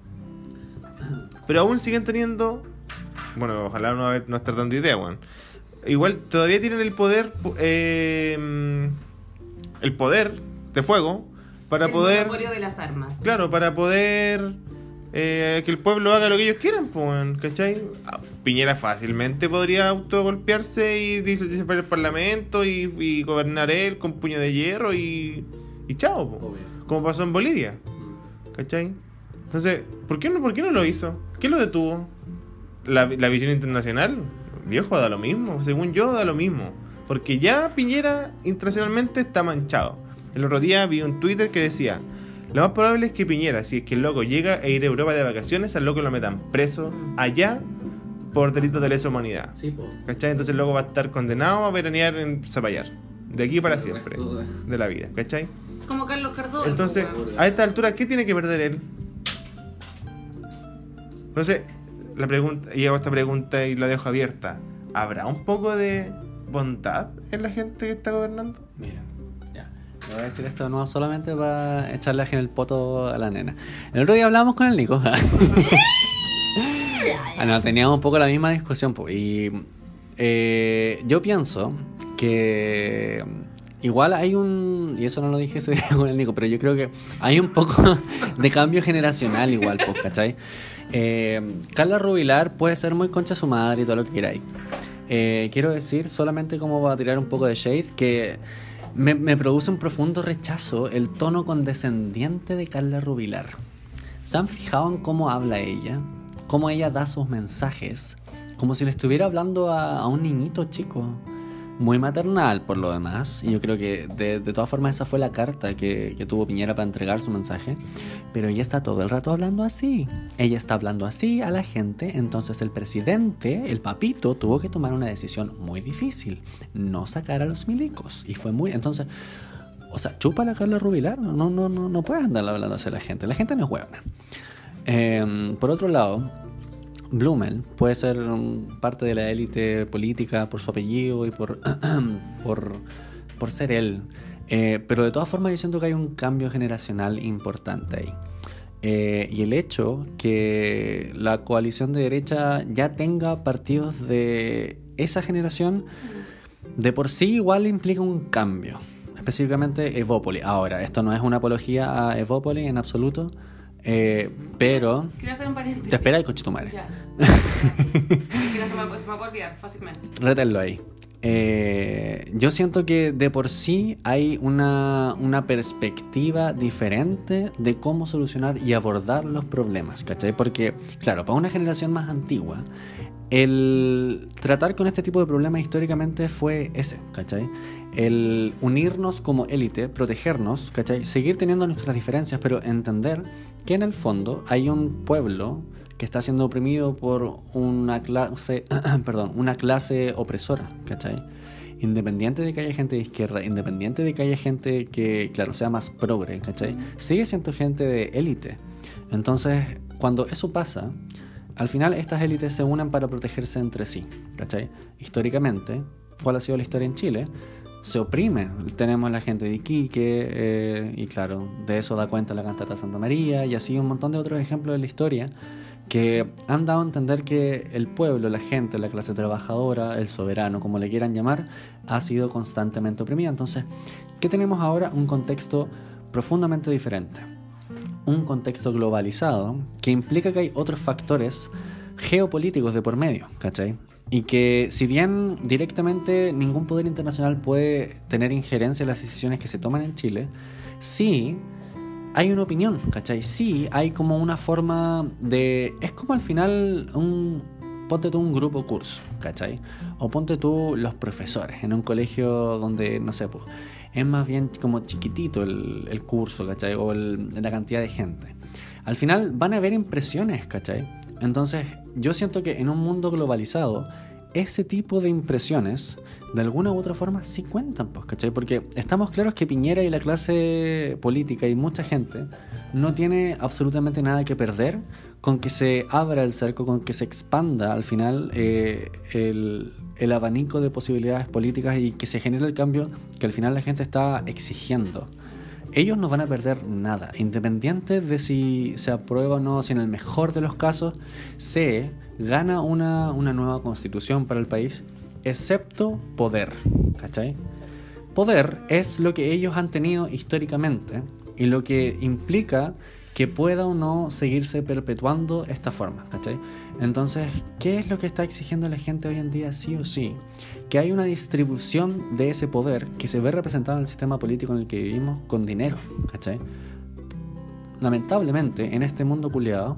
Pero aún siguen teniendo, bueno, ojalá no, haber- no estar dando idea, weón. Igual todavía tienen el poder, eh, el poder de fuego para el poder, monopolio de las armas. claro, para poder eh, que el pueblo haga lo que ellos quieran, pues, ¿cachai? Piñera fácilmente podría autogolpearse y disolverse el parlamento y, y gobernar él con puño de hierro y, y chao. Obvio. como pasó en Bolivia, Mm. ¿cachai? Entonces, ¿por qué no, por qué no lo hizo? ¿Qué lo detuvo? ¿La, la visión internacional? Viejo, da lo mismo. Según yo, da lo mismo. Porque ya Piñera internacionalmente está manchado. El otro día vi un Twitter que decía: Lo más probable es que Piñera, si es que el loco llega a ir a Europa de vacaciones, al loco lo metan preso allá por delitos de lesa humanidad. Sí, po. ¿Cachai? Entonces el loco va a estar condenado a veranear en Zapallar. De aquí para El siempre. resto de- De la vida. ¿Cachai? Como Carlos Cardoso. Entonces, a esta altura, ¿qué tiene que perder él? Entonces, la pregunta, y hago esta pregunta y la dejo abierta. ¿Habrá un poco de bondad en la gente que está gobernando? Mira, ya. Le voy a decir esto no solamente para echarle en el poto a la nena. El otro día hablábamos con el Nico. ah, no, teníamos un poco la misma discusión. y eh, yo pienso que igual hay un. Y eso no lo dije ese día con el Nico, pero yo creo que hay un poco de cambio generacional igual, pues, ¿cachai? Eh, Carla Rubilar puede ser muy concha su madre y todo lo que queráis. Eh, quiero decir, solamente como va a tirar un poco de shade, que me, me produce un profundo rechazo el tono condescendiente de Carla Rubilar. ¿Se han fijado en cómo habla ella? Cómo ella da sus mensajes. Como si le estuviera hablando a, a un niñito chico. Muy maternal por lo demás. Y yo creo que de, de todas formas esa fue la carta que, que tuvo Piñera para entregar su mensaje. Pero ella está todo el rato hablando así. Ella está hablando así a la gente. Entonces el presidente, el papito, tuvo que tomar una decisión muy difícil. No sacar a los milicos. Y fue muy... Entonces... O sea, chupa la Carla Rubilar. No, no, no, no puedes andar hablando así a la gente. La gente no es huevona. Eh, por otro lado, Blumel puede ser parte de la élite política por su apellido y por, por, por ser él. Eh, pero de todas formas yo siento que hay un cambio generacional importante ahí. Eh, y el hecho que la coalición de derecha ya tenga partidos de esa generación, de por sí igual implica un cambio. Específicamente Evópoli. Ahora, esto no es una apología a Evópoli en absoluto, eh, pero... Quiero hacer un paréntesis. Te espera el coche tu madre. Ya. Se me va a olvidar fácilmente. Rétenlo ahí. Eh, yo siento que de por sí hay una, una perspectiva diferente de cómo solucionar y abordar los problemas, ¿cachai? Porque, claro, para una generación más antigua, el tratar con este tipo de problemas históricamente fue ese, ¿cachai? El unirnos como élite, protegernos, ¿cachai? Seguir teniendo nuestras diferencias, pero entender que en el fondo hay un pueblo que está siendo oprimido por una clase, perdón, una clase opresora, ¿cachai? Independiente de que haya gente de izquierda, independiente de que haya gente que, claro, sea más progre, ¿cachai? Sigue siendo gente de élite. Entonces, cuando eso pasa, al final estas élites se unen para protegerse entre sí, ¿cachai? Históricamente, ¿cuál ha sido la historia en Chile? Se oprime. Tenemos la gente de Iquique, eh, y claro, de eso da cuenta la cantata Santa María, y así un montón de otros ejemplos de la historia que han dado a entender que el pueblo, la gente, la clase trabajadora, el soberano, como le quieran llamar, ha sido constantemente oprimida. Entonces, ¿qué tenemos ahora? Un contexto profundamente diferente. Un contexto globalizado que implica que hay otros factores geopolíticos de por medio, ¿cachai? Y que si bien directamente ningún poder internacional puede tener injerencia en las decisiones que se toman en Chile, sí hay una opinión, ¿cachai? Sí, hay como una forma de... Es como al final un... Ponte tú un grupo curso, ¿cachai? O ponte tú los profesores en un colegio donde, no sé, pues, es más bien como chiquitito el, el curso, ¿cachai? O la cantidad de gente. Al final van a haber impresiones, ¿cachai? Entonces, yo siento que en un mundo globalizado, ese tipo de impresiones de alguna u otra forma sí cuentan, pues, ¿cachai? Porque estamos claros que Piñera y la clase política y mucha gente no tiene absolutamente nada que perder con que se abra el cerco, con que se expanda al final eh, el, el abanico de posibilidades políticas y que se genere el cambio que al final la gente está exigiendo ellos no van a perder nada, independiente de si se aprueba o no, si en el mejor de los casos se gana una, una nueva constitución para el país excepto poder. ¿Cachai? Poder es lo que ellos han tenido históricamente y lo que implica que pueda o no seguirse perpetuando esta forma, ¿cachai? Entonces, ¿qué es lo que está exigiendo la gente hoy en día sí o sí? Que hay una distribución de ese poder que se ve representado en el sistema político en el que vivimos con dinero, ¿cachai? Lamentablemente, en este mundo culiado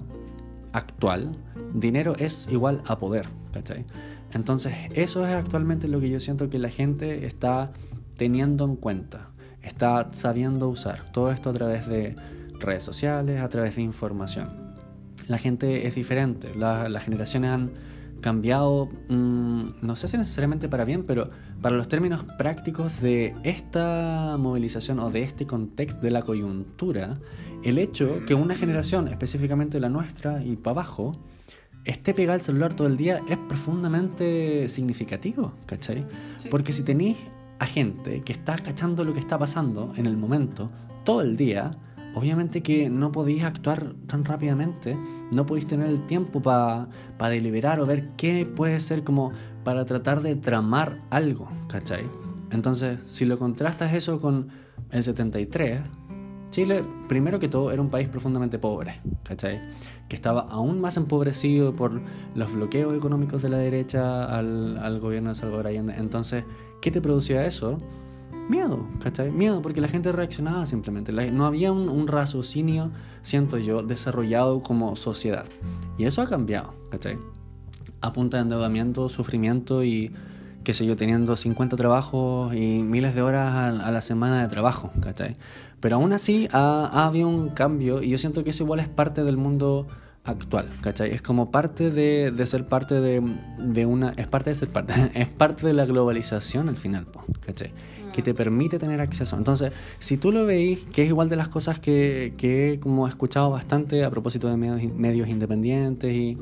actual, dinero es igual a poder, ¿cachai? Entonces, eso es actualmente lo que yo siento que la gente está teniendo en cuenta, está sabiendo usar todo esto a través de redes sociales, a través de información. La gente es diferente, las generaciones han cambiado, mm, no sé si necesariamente para bien, pero para los términos prácticos de esta movilización o de este contexto de la coyuntura, el hecho que una generación, específicamente la nuestra y para abajo, esté pegado al celular todo el día es profundamente significativo, ¿cachai? Porque si tenéis a gente que está cachando lo que está pasando en el momento, todo el día, obviamente que no podéis actuar tan rápidamente, no podéis tener el tiempo para deliberar o ver qué puede ser como para tratar de tramar algo, ¿cachai? Entonces, si lo contrastas eso con el 73, Chile, primero que todo, era un país profundamente pobre, ¿cachai? Que estaba aún más empobrecido por los bloqueos económicos de la derecha al, al gobierno de Salvador Allende. Entonces, ¿qué te producía eso? Miedo, ¿cachai? Miedo, porque la gente reaccionaba simplemente. no había un, un, raciocinio, siento yo, desarrollado como sociedad. Y eso ha cambiado, ¿cachai? A punta de endeudamiento, sufrimiento y, qué sé yo, teniendo 50 trabajos y miles de horas a, la semana de trabajo, ¿cachai? Pero aún así ha, habido un cambio y yo siento que eso igual es parte del mundo actual, ¿cachai? Es como parte de, de ser parte de, de, una... Es parte de ser parte, es parte de la globalización al final, ¿cachai? Que te permite tener acceso. Entonces, si tú lo veis, que es igual de las cosas que, que como he escuchado bastante a propósito de medios, medios independientes y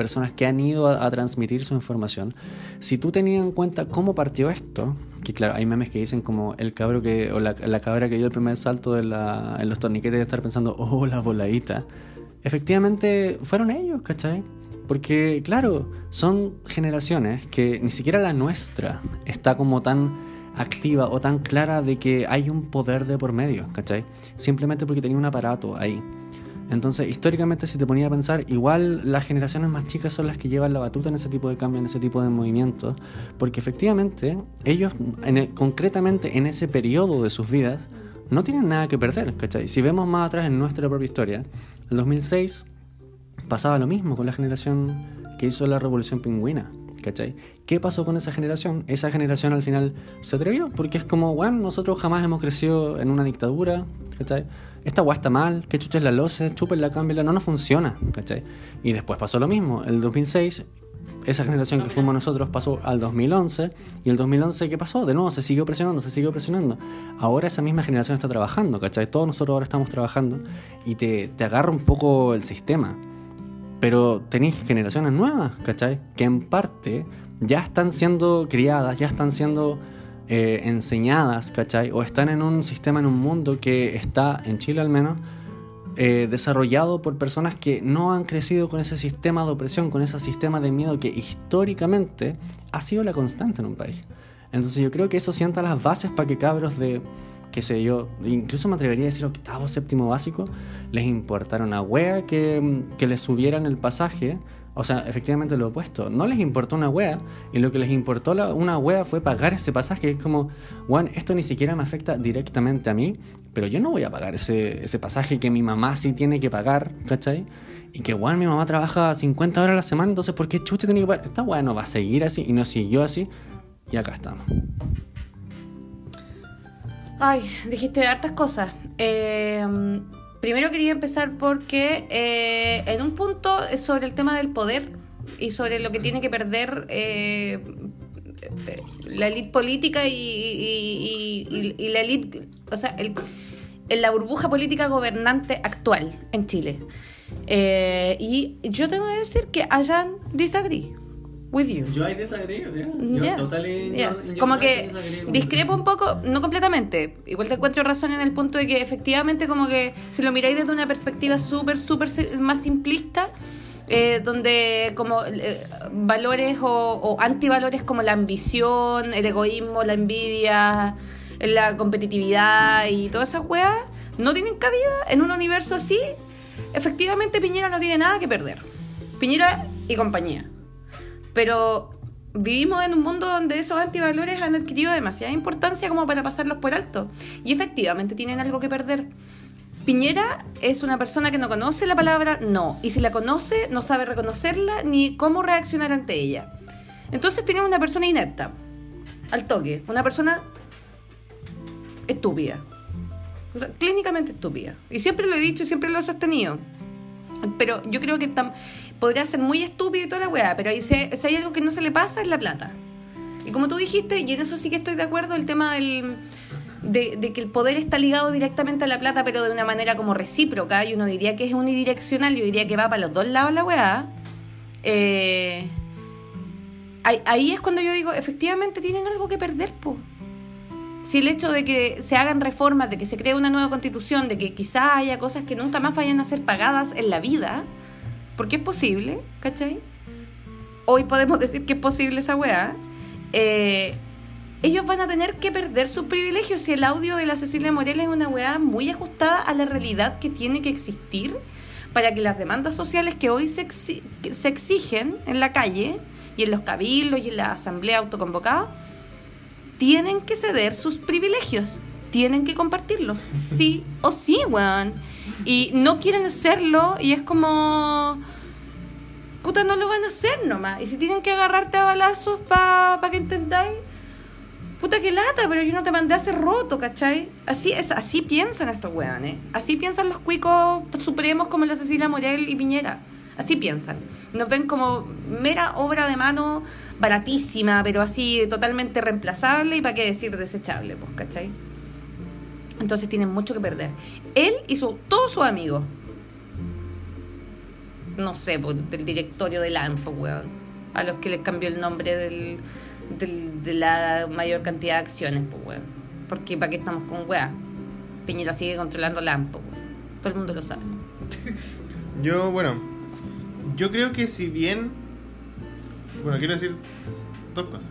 personas que han ido a, transmitir su información, si tú tenías en cuenta cómo partió esto, que claro, hay memes que dicen como el cabro que, o la, cabra que dio el primer salto de la, en los torniquetes de estar pensando, oh, la voladita, efectivamente fueron ellos, ¿cachai? Porque, claro, son generaciones que ni siquiera la nuestra está como tan activa o tan clara de que hay un poder de por medio, ¿cachai? Simplemente porque tenía un aparato ahí. Entonces, históricamente, si te ponía a pensar, igual las generaciones más chicas son las que llevan la batuta en ese tipo de cambio, en ese tipo de movimientos, porque efectivamente ellos, e, concretamente en ese periodo de sus vidas, no tienen nada que perder, ¿cachai? Si vemos más atrás en nuestra propia historia, en 2006 pasaba lo mismo con la generación que hizo la revolución pingüina, ¿cachai? ¿Qué pasó con esa generación? Esa generación al final se atrevió, porque es como, bueno, nosotros jamás hemos crecido en una dictadura, ¿cachai? Esta weá está mal, que chuches la loce, la cámbiala, no, no funciona, ¿cachai? Y después pasó lo mismo, el 2006 esa generación que fuimos nosotros pasó al 2011 y el 2011 ¿qué pasó? De nuevo se siguió presionando, se siguió presionando. Ahora esa misma generación está trabajando, ¿cachai? Todos nosotros ahora estamos trabajando y te, te agarra un poco el sistema. Pero tenéis generaciones nuevas, ¿cachai? Que en parte ya están siendo criadas, ya están siendo eh, enseñadas, ¿cachai? O están en un sistema, en un mundo que está, en Chile al menos, eh, desarrollado por personas que no han crecido con ese sistema de opresión, con ese sistema de miedo que históricamente ha sido la constante en un país. Entonces yo creo que eso sienta las bases para que cabros de, qué sé yo, incluso me atrevería a decir octavo, séptimo básico, les importara una wea que, que les subieran el pasaje o sea, efectivamente lo opuesto. No les importó una wea y lo que les importó una wea fue pagar ese pasaje. Es como, bueno, esto ni siquiera me afecta directamente a mí, pero yo no voy a pagar ese, ese pasaje que mi mamá sí tiene que pagar, ¿cachai? Y que, bueno, mi mamá trabaja 50 horas a la semana, entonces, ¿por qué chucha tiene que pagar? Está bueno, va a seguir así y no siguió así. Y acá estamos. Ay, dijiste hartas cosas. Eh Primero quería empezar porque eh, en un punto sobre el tema del poder y sobre lo que tiene que perder eh, la élite política y, la élite, o sea, el, en la burbuja política gobernante actual en Chile. Eh, y yo tengo que decir que hayan disagree with you. Yo I disagree. Yo yes. Como que discrepo un poco, no completamente. Igual te encuentro razón en el punto de que efectivamente como que si lo miráis desde una perspectiva súper, súper más simplista, eh, donde como eh, valores o, o, antivalores como la ambición, el egoísmo, la envidia, la competitividad y todas esas weas no tienen cabida en un universo así, efectivamente Piñera no tiene nada que perder. Piñera y compañía. Pero vivimos en un mundo donde esos antivalores han adquirido demasiada importancia como para pasarlos por alto. Y efectivamente tienen algo que perder. Piñera es una persona que no conoce la palabra no, y si la conoce no sabe reconocerla ni cómo reaccionar ante ella. Entonces tenemos una persona inepta, al toque, una persona estúpida, clínicamente estúpida. Y siempre lo he dicho y siempre lo he sostenido. Pero yo creo que podría ser muy estúpido y toda la weá, pero si, si hay algo que no se le pasa es la plata. Y como tú dijiste, y en eso sí que estoy de acuerdo, el tema del, de, que el poder está ligado directamente a la plata, pero de una manera como recíproca, y uno diría que es unidireccional, yo diría que va para los dos lados la weá. Eh, ahí, es cuando yo digo, efectivamente tienen algo que perder, po. Si el hecho de que se hagan reformas, de que se cree una nueva constitución, de que quizás haya cosas que nunca más vayan a ser pagadas en la vida, porque es posible, ¿cachai? Hoy podemos decir que es posible esa weá. Eh, ellos van a tener que perder sus privilegios si el audio de la Cecilia Morel es una weá muy ajustada a la realidad que tiene que existir para que las demandas sociales que hoy se, se exigen en la calle y en los cabildos y en la asamblea autoconvocada tienen que ceder sus privilegios, tienen que compartirlos, sí o sí, weón. Y no quieren hacerlo y es como... Puta, no lo van a hacer nomás. Y si tienen que agarrarte a balazos para pa que entendáis, puta que lata, pero yo no te mandé a hacer roto, ¿cachai? Así es, así piensan estos weones. Así piensan los cuicos supremos como la Cecilia Morel y Piñera. Así piensan. Nos ven como mera obra de mano baratísima, pero así totalmente reemplazable y para qué decir desechable, pues, ¿cachai? Entonces tienen mucho que perder. Él y su, todos sus amigos. No sé, pues, del directorio del ANFO, weón. A los que les cambió el nombre del, de la mayor cantidad de acciones, pues, weón. Porque para qué estamos con weón. Piñera sigue controlando la ANFO, weón. Todo el mundo lo sabe. Yo, bueno, yo creo que si bien. Bueno, quiero decir dos cosas.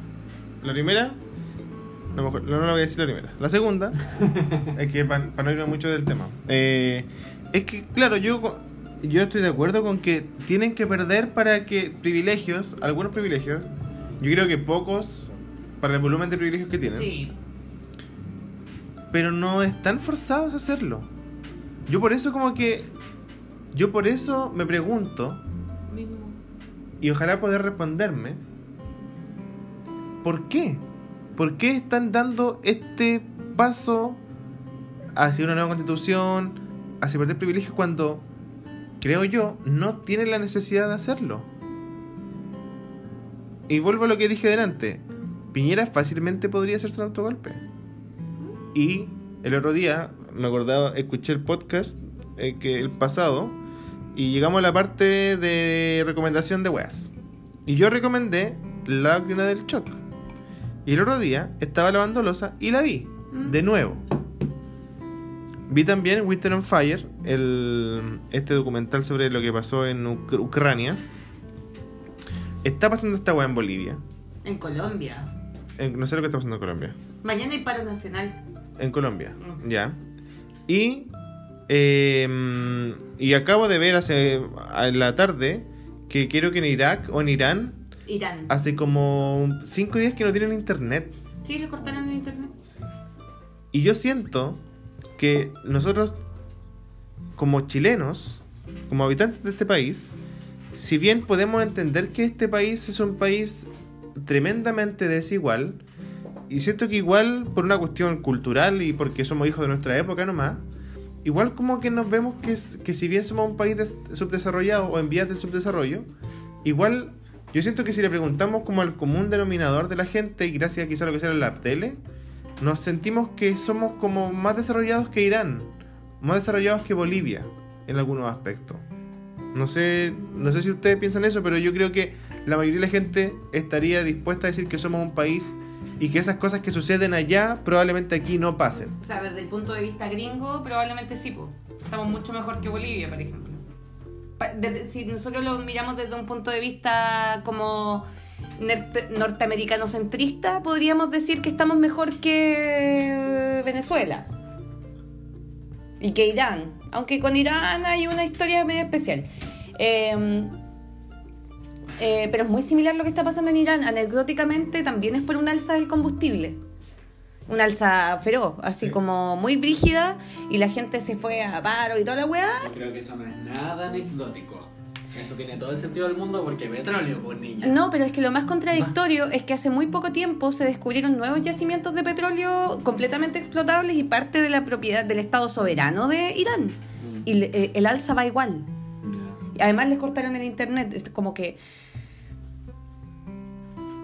La primera, no, mejor, no, la voy a decir la primera. La segunda, es que para, no irme mucho del tema, eh, es que, claro, yo, yo estoy de acuerdo con que tienen que perder para que privilegios, algunos privilegios, yo creo que pocos, para el volumen de privilegios que tienen, sí. pero no están forzados a hacerlo. Yo por eso como que, yo por eso me pregunto, y ojalá poder responderme ¿por qué? ¿Por qué están dando este paso hacia una nueva constitución, hacia perder privilegios cuando, creo yo, no tienen la necesidad de hacerlo? Y vuelvo a lo que dije delante. Piñera fácilmente podría hacerse un autogolpe. Y el otro día, me acordaba, escuché el podcast eh, que el pasado y llegamos a la parte de recomendación de weas. Y yo recomendé la máquina del shock. Y el otro día estaba lavando losa y la vi, de nuevo. Vi también Winter on Fire, el, este documental sobre lo que pasó en Uc- Ucrania. Está pasando esta wea en Bolivia. En Colombia. En- no sé lo que está pasando en Colombia. Mañana hay paro nacional. En Colombia, Mm. ya. Y, eh, y acabo de ver hace en la tarde que quiero que en Irak o en Irán Irán. hace como cinco días que no tienen internet. Sí, le cortaron el internet. Y yo siento que nosotros, como chilenos, como habitantes de este país, si bien podemos entender que este país es un país tremendamente desigual, y siento que igual por una cuestión cultural y porque somos hijos de nuestra época nomás, igual como que nos vemos que, que si bien somos un país des- subdesarrollado o en vías del subdesarrollo, igual yo siento que si le preguntamos como al común denominador de la gente, y gracias quizá a lo que sea la tele, nos sentimos que somos como más desarrollados que Irán, más desarrollados que Bolivia en algunos aspectos. No sé, no sé si ustedes piensan eso, pero yo creo que la mayoría de la gente estaría dispuesta a decir que somos un país y que esas cosas que suceden allá probablemente aquí no pasen. O sea, desde el punto de vista gringo, probablemente sí. Estamos mucho mejor que Bolivia, por ejemplo. Si nosotros lo miramos desde un punto de vista como norteamericano centrista, podríamos decir que estamos mejor que Venezuela. Y que Irán. Aunque con Irán hay una historia medio especial. Eh, eh, pero es muy similar lo que está pasando en Irán. Anecdóticamente también es por un alza del combustible. Un alza feroz, así Sí. como muy brígida. Y la gente se fue a paro y toda la weá. Creo que eso no es nada anecdótico. Eso tiene todo el sentido del mundo porque petróleo, por niña. No, pero es que lo más contradictorio es que hace muy poco tiempo se descubrieron nuevos yacimientos de petróleo completamente explotables y parte de la propiedad del Estado soberano de Irán. Mm. Y le- eh, el alza va igual. Y Además les cortaron el internet, es como que...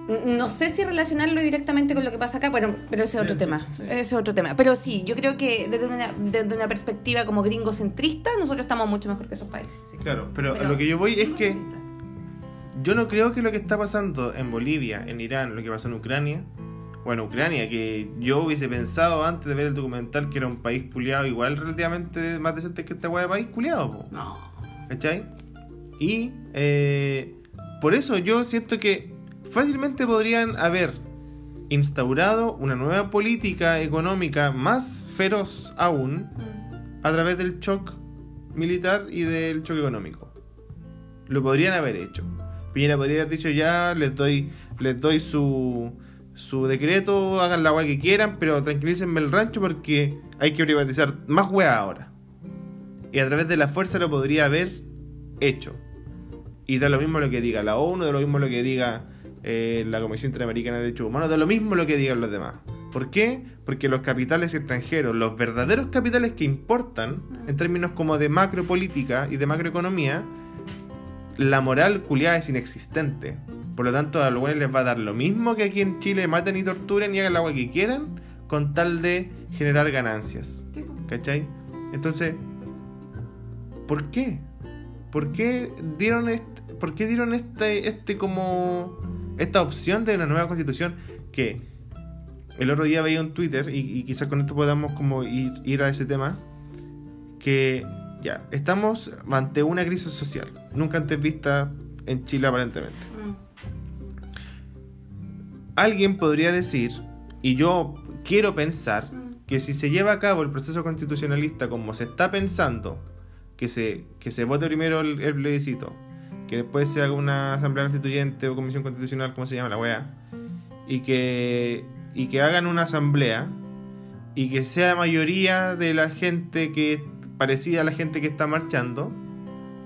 No sé si relacionarlo directamente con lo que pasa acá, bueno, pero ese es otro Sí, tema. sí. Ese es otro tema. Pero sí, yo creo que desde una, desde una perspectiva como gringocentrista, nosotros estamos mucho mejor que esos países. sí. Claro, pero, Pero a lo que yo voy es que yo no creo que lo que está pasando en Bolivia, en Irán, lo que pasó en Ucrania, bueno, Ucrania, que yo hubiese pensado antes de ver el documental que era un país culiado igual relativamente más decente que esta de país culiado, po. No. ¿Cachai? Y eh, por eso yo siento que fácilmente podrían haber instaurado una nueva política económica más feroz aún a través del shock militar y del shock económico. Lo podrían haber hecho. Piñera podría haber dicho ya, les doy, les doy su, su decreto, hagan la weá que quieran, pero tranquilícenme el rancho porque hay que privatizar más weá ahora. Y a través de la fuerza lo podría haber hecho. Y da lo mismo lo que diga la ONU, da lo mismo lo que diga eh, la Comisión Interamericana de Derechos Humanos, da lo mismo lo que digan los demás. ¿Por qué? Porque los capitales extranjeros, los verdaderos capitales que importan, en términos como de macropolítica y de macroeconomía, la moral culiada es inexistente. Por lo tanto, a los buenos les va a dar lo mismo que aquí en Chile maten y torturen y hagan la agua que quieran, con tal de generar ganancias. ¿Cachai? Entonces, ¿por qué? ¿Por qué dieron este, por qué dieron este, este como esta opción de una nueva constitución que el otro día veía un Twitter y, y quizás con esto podamos como ir, ir a ese tema que ya estamos ante una crisis social nunca antes vista en Chile aparentemente Mm. alguien podría decir y yo quiero pensar Mm. que si se lleva a cabo el proceso constitucionalista como se está pensando, que se, que se vote primero el, el plebiscito, que después se haga una asamblea constituyente o comisión constitucional, como se llama la wea, y que, y que hagan una asamblea y que sea mayoría de la gente que parecida a la gente que está marchando,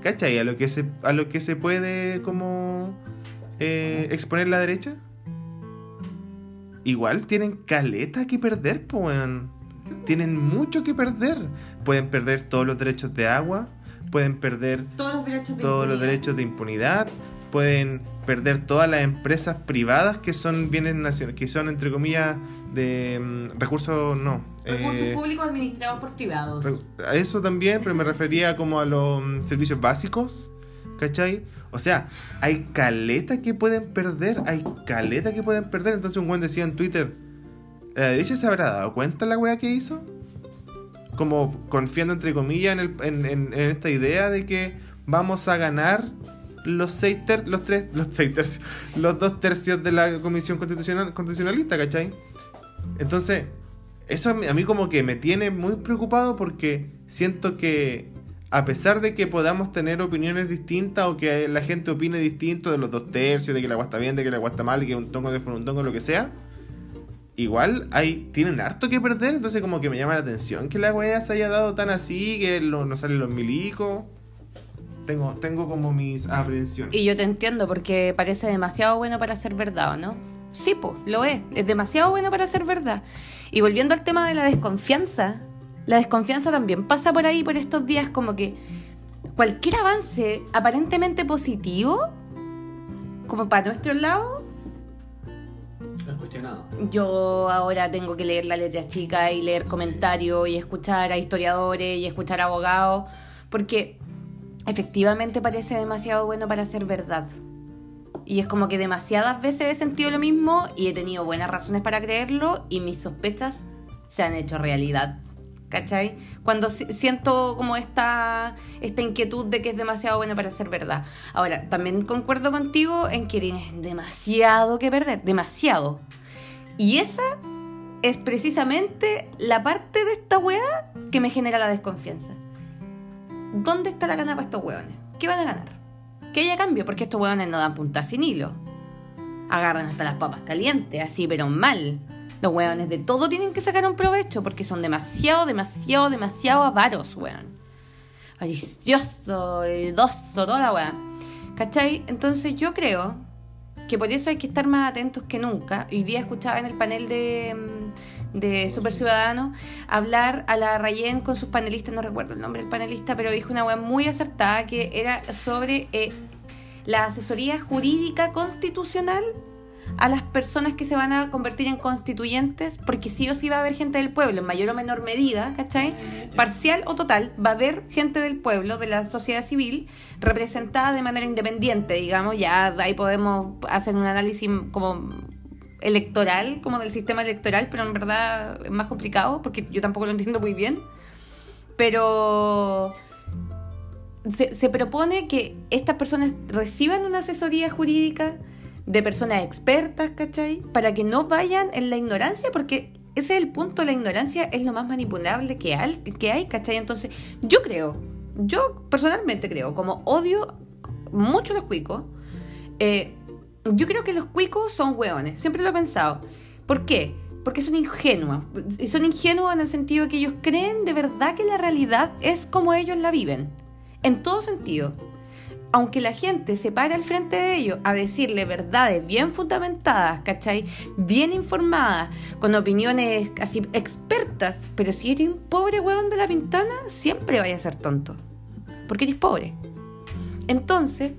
¿cachai? A lo que se, a lo que se puede como eh, exponer la derecha. igual tienen caleta que perder, pues. Tienen mucho que perder. Pueden perder todos los derechos de agua, pueden perder Todos los derechos de todos los impunidad. derechos de impunidad, pueden perder todas las empresas privadas que son bienes nacionales, que son entre comillas de mm, recursos, no. Recursos eh, públicos administrados por privados. a eso también, pero me refería como a los mm, servicios básicos, ¿cachai? O sea, hay caleta que pueden perder, hay caleta que pueden perder. Entonces un buen decía en Twitter, ¿la derecha se habrá dado cuenta la wea que hizo? Como confiando entre comillas en, el- en- en- esta idea de que vamos a ganar los seis ter- los tres, los seis tercios, los dos tercios de la comisión constitucional, constitucionalista, ¿cachai? Entonces, eso a mí, como que me tiene muy preocupado porque siento que a pesar de que podamos tener opiniones distintas o que la gente opine distinto de los dos tercios, de que la agua bien, de que la agua mal, de que un tongo de un tongo, lo que sea, igual hay, tienen harto que perder, entonces como que me llama la atención que la weá se haya dado tan así, que no salen los milicos. Tengo, tengo como mis aprehensiones. Y yo te entiendo porque parece demasiado bueno para ser verdad, ¿o no? Sí, pues, lo es. Es demasiado bueno para ser verdad. Y volviendo al tema de la desconfianza, la desconfianza también pasa por ahí, por estos días, como que cualquier avance aparentemente positivo, como para nuestro lado, cuestionado. yo ahora tengo que leer la letra chica y leer comentarios y escuchar a historiadores y escuchar a abogados, porque efectivamente parece demasiado bueno para ser verdad. Y es como que demasiadas veces he sentido lo mismo y he tenido buenas razones para creerlo y mis sospechas se han hecho realidad. ¿Cachai? Cuando si- siento como esta, esta inquietud de que es demasiado bueno para ser verdad. Ahora, también concuerdo contigo en que tienes demasiado que perder, demasiado. Y esa es precisamente la parte de esta wea que me genera la desconfianza. ¿Dónde está la gana para estos hueones? ¿Qué van a ganar? Que haya cambio, porque estos hueones no dan punta sin hilo. Agarran hasta las papas calientes, así, pero mal. Los hueones de todo tienen que sacar un provecho porque son demasiado, demasiado, demasiado avaros, weón. Avaricioso, idoso, toda la weá. ¿Cachai? Entonces yo creo que por eso hay que estar más atentos que nunca. Hoy día escuchaba en el panel de, mm, de Super Ciudadano hablar a la Rayen con sus panelistas, no recuerdo el nombre del panelista, pero dijo una weá muy acertada que era sobre eh, la asesoría jurídica constitucional a las personas que se van a convertir en constituyentes, porque sí o sí va a haber gente del pueblo, en mayor o menor medida, ¿cachai? Parcial o total, va a haber gente del pueblo, de la sociedad civil, representada de manera independiente, digamos, ya ahí podemos hacer un análisis como electoral, como del sistema electoral, pero en verdad es más complicado, porque yo tampoco lo entiendo muy bien. Pero se, se propone que estas personas reciban una asesoría jurídica de personas expertas, ¿cachai? Para que no vayan en la ignorancia, porque ese es el punto, la ignorancia es lo más manipulable que hay, ¿cachai? Entonces, yo creo, yo personalmente creo, como odio mucho los cuicos, eh, yo creo que los cuicos son hueones, siempre lo he pensado. ¿Por qué? Porque son ingenuos. Y son ingenuos en el sentido de que ellos creen de verdad que la realidad es como ellos la viven. En todo sentido. Aunque la gente se para al frente de ellos a decirle verdades bien fundamentadas, ¿cachai? Bien informadas, con opiniones así expertas, pero si eres un pobre huevón de la ventana, siempre vaya a ser tonto. Porque eres pobre. Entonces,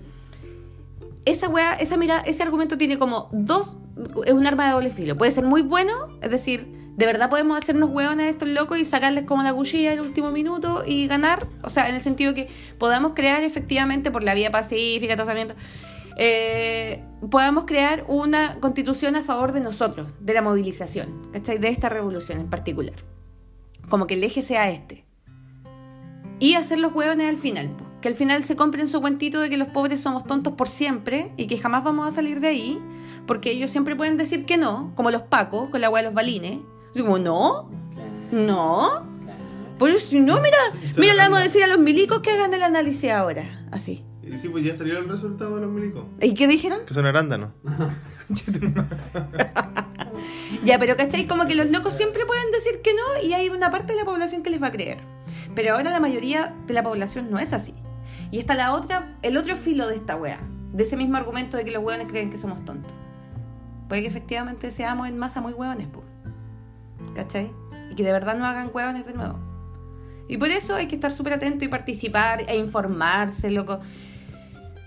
esa weá, esa mira, ese argumento tiene como dos, es un arma de doble filo. Puede ser muy bueno, es decir, de verdad podemos hacernos hueones a estos locos y sacarles como la cuchilla el último minuto y ganar. O sea, en el sentido que podamos crear efectivamente por la vía pacífica, tratamiento, eh, podamos crear una constitución a favor de nosotros, de la movilización, ¿cachai? De esta revolución en particular. Como que el eje sea este. Y hacer los hueones al final, que al final se compren su cuentito de que los pobres somos tontos por siempre y que jamás vamos a salir de ahí, porque ellos siempre pueden decir que no, como los pacos con la hueá de los balines. Así como, no, no. Por eso, no, mira, mira, le vamos a decir a los milicos que hagan el análisis ahora. Así. Y sí, pues ya salió el resultado de los milicos. ¿Y qué dijeron? Que son arándanos. Ya, pero ¿cachai? Como que los locos siempre pueden decir que no y hay una parte de la población que les va a creer. Pero ahora la mayoría de la población no es así. Y está la otra, el otro filo de esta wea, de ese mismo argumento de que los weones creen que somos tontos. Puede que efectivamente seamos en masa muy hueones, po. ¿Cachai? Y que de verdad no hagan hueones de nuevo. Y por eso hay que estar súper atento y participar e informarse, loco.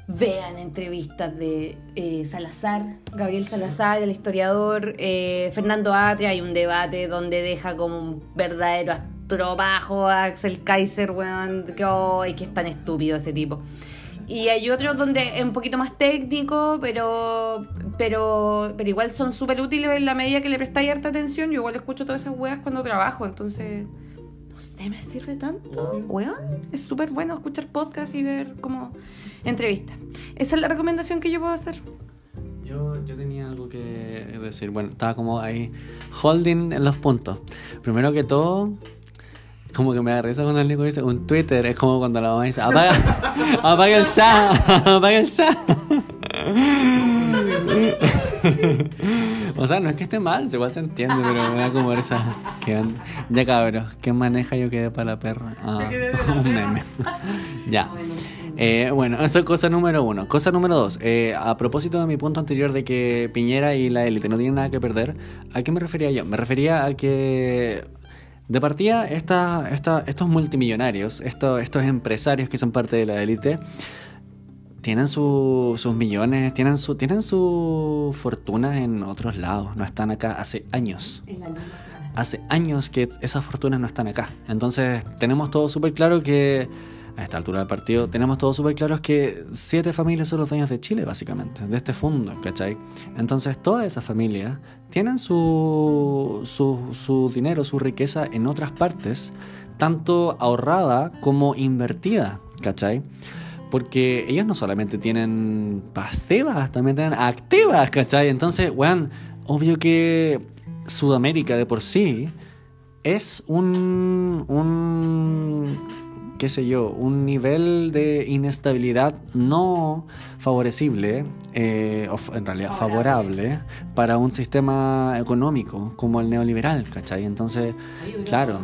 Vean entrevistas de eh, Salazar, Gabriel Salazar, el historiador, eh, Fernando Atria, hay un debate donde deja como un verdadero astrobajo a Axel Kaiser, weón, que, ay, que es tan estúpido ese tipo. Y hay otros donde es un poquito más técnico, pero pero pero igual son súper útiles en la medida que le prestáis harta atención. Yo igual escucho todas esas weas cuando trabajo, entonces no sé, me sirve tanto, weón. Es súper bueno escuchar podcasts y ver como entrevistas. Esa es la recomendación que yo puedo hacer. Yo, yo tenía algo que decir. Bueno, estaba como ahí holding en los puntos. Primero que todo, como que me da risa cuando el Nico dice un Twitter. Es como cuando la mamá dice: apaga, apaga el chat, apaga el chat. o sea, no es que esté mal, igual se entiende, pero me da como esa. Que ya cabros, ¿qué maneja yo quedé para la perra? Ah, un meme. ya. Eh, bueno, esto es cosa número uno. Cosa número dos. eh, a propósito de mi punto anterior de que Piñera y la élite no tienen nada que perder, ¿a qué me refería yo? Me refería a que de partida esta, esta, estos multimillonarios, estos, estos empresarios que son parte de la élite, tienen su- sus millones, tienen su, tienen sus fortunas en otros lados, no están acá hace años hace años que esas fortunas no están acá. Entonces, tenemos todo súper claro que, a esta altura del partido, tenemos todo súper claro que siete familias son los dueños de Chile, básicamente, de este fondo, ¿cachai? Entonces, todas esas familias tienen su, su, su dinero, su riqueza en otras partes, tanto ahorrada como invertida, ¿cachai? Porque ellos no solamente tienen pasivas, también tienen activas, ¿cachai? Entonces, weón, obvio que Sudamérica de por sí es un, un qué sé yo, un nivel de inestabilidad no favorecible, eh, o en realidad favorable, para un sistema económico como el neoliberal, ¿cachai? Entonces, claro.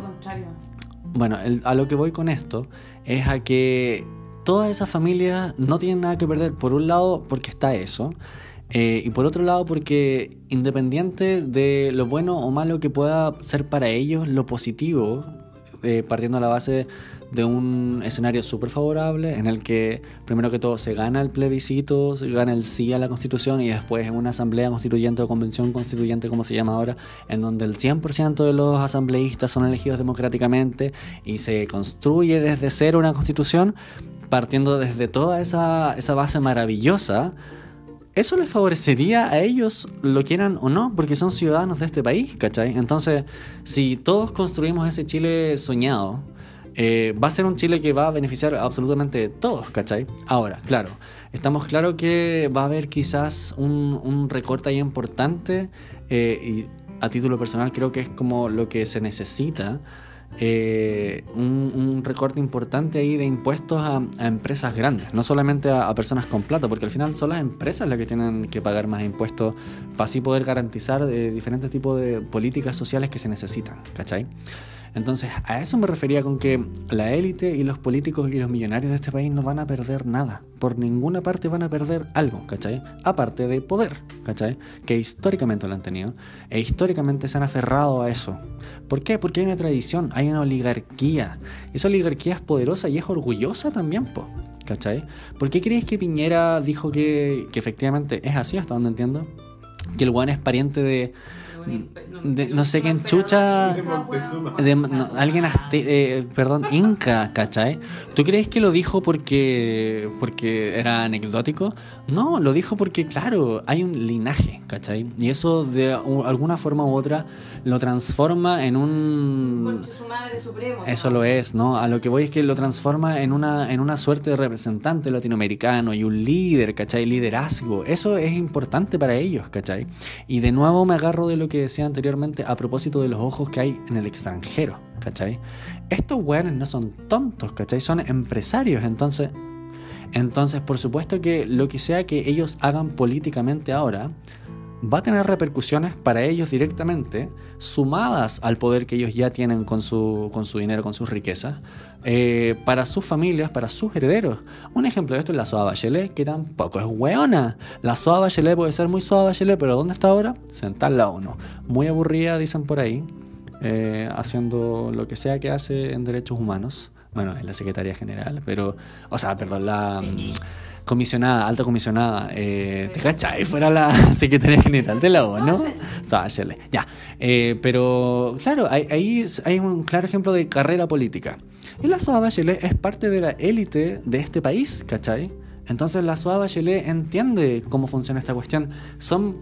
Bueno, el- a lo que voy con esto es a que todas esas familias no tienen nada que perder. Por un lado, porque está eso. eh, y por otro lado, porque independiente de lo bueno o malo que pueda ser para ellos, lo positivo, eh, partiendo a la base de un escenario súper favorable en el que primero que todo se gana el plebiscito, se gana el sí a la constitución y después en una asamblea constituyente o convención constituyente como se llama ahora, en donde el 100% de los asambleístas son elegidos democráticamente y se construye desde cero una constitución, partiendo desde toda esa, esa base maravillosa, eso les favorecería a ellos, lo quieran o no, porque son ciudadanos de este país, ¿cachai? Entonces, si todos construimos ese Chile soñado, eh, va a ser un Chile que va a beneficiar a absolutamente todos, ¿cachai? Ahora, claro, estamos claros que va a haber quizás un, recorte ahí importante eh, y a título personal creo que es como lo que se necesita. eh, un, recorte importante ahí de impuestos a, empresas grandes, no solamente a, personas con plata, porque al final son las empresas las que tienen que pagar más impuestos para así poder garantizar diferentes tipos de políticas sociales que se necesitan, ¿cachai? Entonces, a eso me refería con que la élite y los políticos y los millonarios de este país no van a perder nada. Por ninguna parte van a perder algo, ¿cachai? Aparte de poder, ¿cachai? Que históricamente lo han tenido. E históricamente se han aferrado a eso. ¿Por qué? Porque hay una tradición, hay una oligarquía. Esa oligarquía es poderosa y es orgullosa también, po. ¿Cachai? ¿Por qué crees que Piñera dijo que, efectivamente es así, hasta donde entiendo? Que el guan es pariente de, de no sé quién chucha de no, alguien azte- eh, perdón inca ¿cachai? ¿tú crees que lo dijo porque porque era anecdótico? no lo dijo porque claro hay un linaje ¿cachai? y eso de u- alguna forma u otra lo transforma en un su madre supremo. eso lo es, ¿no? A lo que voy es que lo transforma en una, en una suerte de representante latinoamericano y un líder, ¿cachai? Liderazgo. Eso es importante para ellos, ¿cachai? Y de nuevo me agarro de lo que decía anteriormente a propósito de los ojos que hay en el extranjero, ¿cachai? Estos weones no son tontos, ¿cachai? Son empresarios, entonces... Entonces, por supuesto que lo que sea que ellos hagan políticamente ahora va a tener repercusiones para ellos directamente, sumadas al poder que ellos ya tienen con su, con su dinero, con sus riquezas, eh, para sus familias, para sus herederos. Un ejemplo de esto es la Soa Bachelet, que tampoco es hueona. La Soa Bachelet puede ser muy Soa Bachelet, pero ¿dónde está ahora? Sentada la ONU. Muy aburrida, dicen por ahí, eh, haciendo lo que sea que hace en derechos humanos. Bueno, es la secretaria general, pero, o sea, perdón, la mm, comisionada, alta comisionada, eh, ¿te cachai? Fuera la secretaria general de la ONU. Ya. Eh, pero, claro, ahí hay, hay un claro ejemplo de carrera política. Y la Soa Bachelet es parte de la élite de este país, ¿cachai? Entonces la Soa Bachelet entiende cómo funciona esta cuestión. Son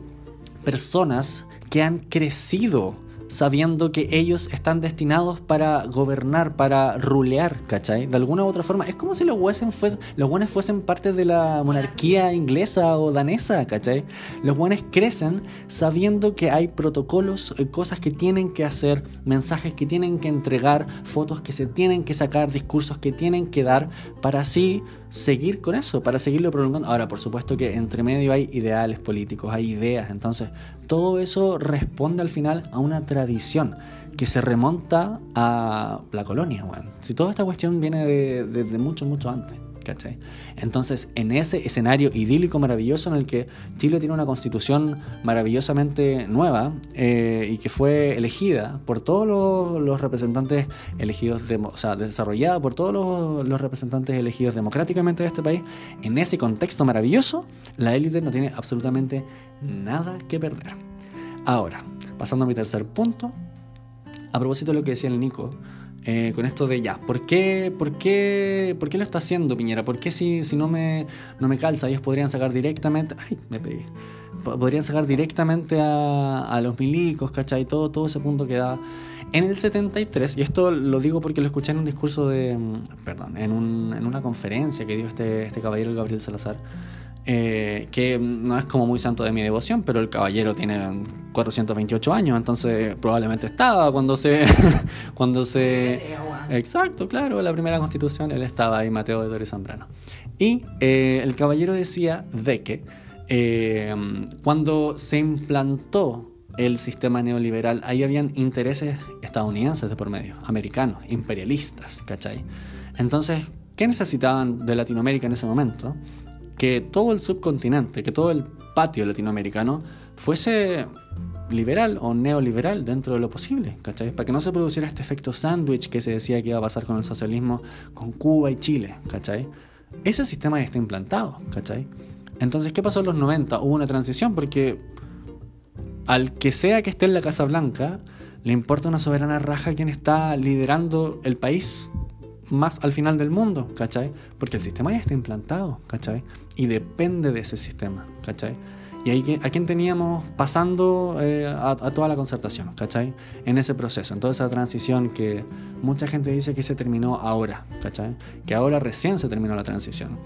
personas que han crecido sabiendo que ellos están destinados para gobernar, para rulear, ¿cachai? De alguna u otra forma. Es como si los buenos fuesen, los fuesen parte de la monarquía inglesa o danesa, ¿cachai? Los buenos crecen sabiendo que hay protocolos, eh, cosas que tienen que hacer, mensajes que tienen que entregar, fotos que se tienen que sacar, discursos que tienen que dar, para así seguir con eso, para seguirlo prolongando. Ahora, por supuesto que entre medio hay ideales políticos, hay ideas, entonces todo eso responde al final a una tradición que se remonta a la colonia, bueno. Si toda esta cuestión viene de, de mucho, mucho antes. Entonces, en ese escenario idílico maravilloso en el que Chile tiene una constitución maravillosamente nueva eh, y que fue elegida por todos los, representantes elegidos, o sea, desarrollada por todos los, los representantes elegidos democráticamente de este país, en ese contexto maravilloso, la élite no tiene absolutamente nada que perder. Ahora, pasando a mi tercer punto, a propósito de lo que decía el Nico, eh, con esto de ya, ¿por qué, por, qué, ¿por qué lo está haciendo Piñera? ¿Por qué si, si no, me, no me calza? Ellos podrían sacar directamente, ay, me pegué, podrían sacar directamente a, a los milicos, ¿cachai? Todo, todo ese punto que da. En el 73, y esto lo digo porque lo escuché en un discurso de, mm, perdón, en, un, en una conferencia que dio este, este caballero Gabriel Salazar, eh, que no es como muy santo de mi devoción, pero el caballero tiene 428 años, entonces probablemente estaba cuando se... cuando se exacto, claro, la primera constitución, él estaba ahí, Mateo de Torres Zambrano. Y eh, el caballero decía de que eh, cuando se implantó el sistema neoliberal, ahí habían intereses estadounidenses de por medio, americanos, imperialistas, ¿cachai? Entonces, ¿qué necesitaban de Latinoamérica en ese momento? Que todo el subcontinente, que todo el patio latinoamericano fuese liberal o neoliberal dentro de lo posible, ¿cachai? Para que no se produciera este efecto sándwich que se decía que iba a pasar con el socialismo con Cuba y Chile, ¿cachai? Ese sistema ya está implantado, ¿cachai? Entonces, ¿qué pasó en los 90? Hubo una transición porque al que sea que esté en la Casa Blanca, le importa una soberana raja quien está liderando el país, más al final del mundo, ¿cachai? Porque el sistema ya está implantado, ¿cachai? Y depende de ese sistema, ¿cachai? Y ahí a quién teníamos pasando eh, a, toda la concertación, ¿cachai? En ese proceso, en toda esa transición que mucha gente dice que se terminó ahora, ¿cachai? Que ahora recién se terminó la transición.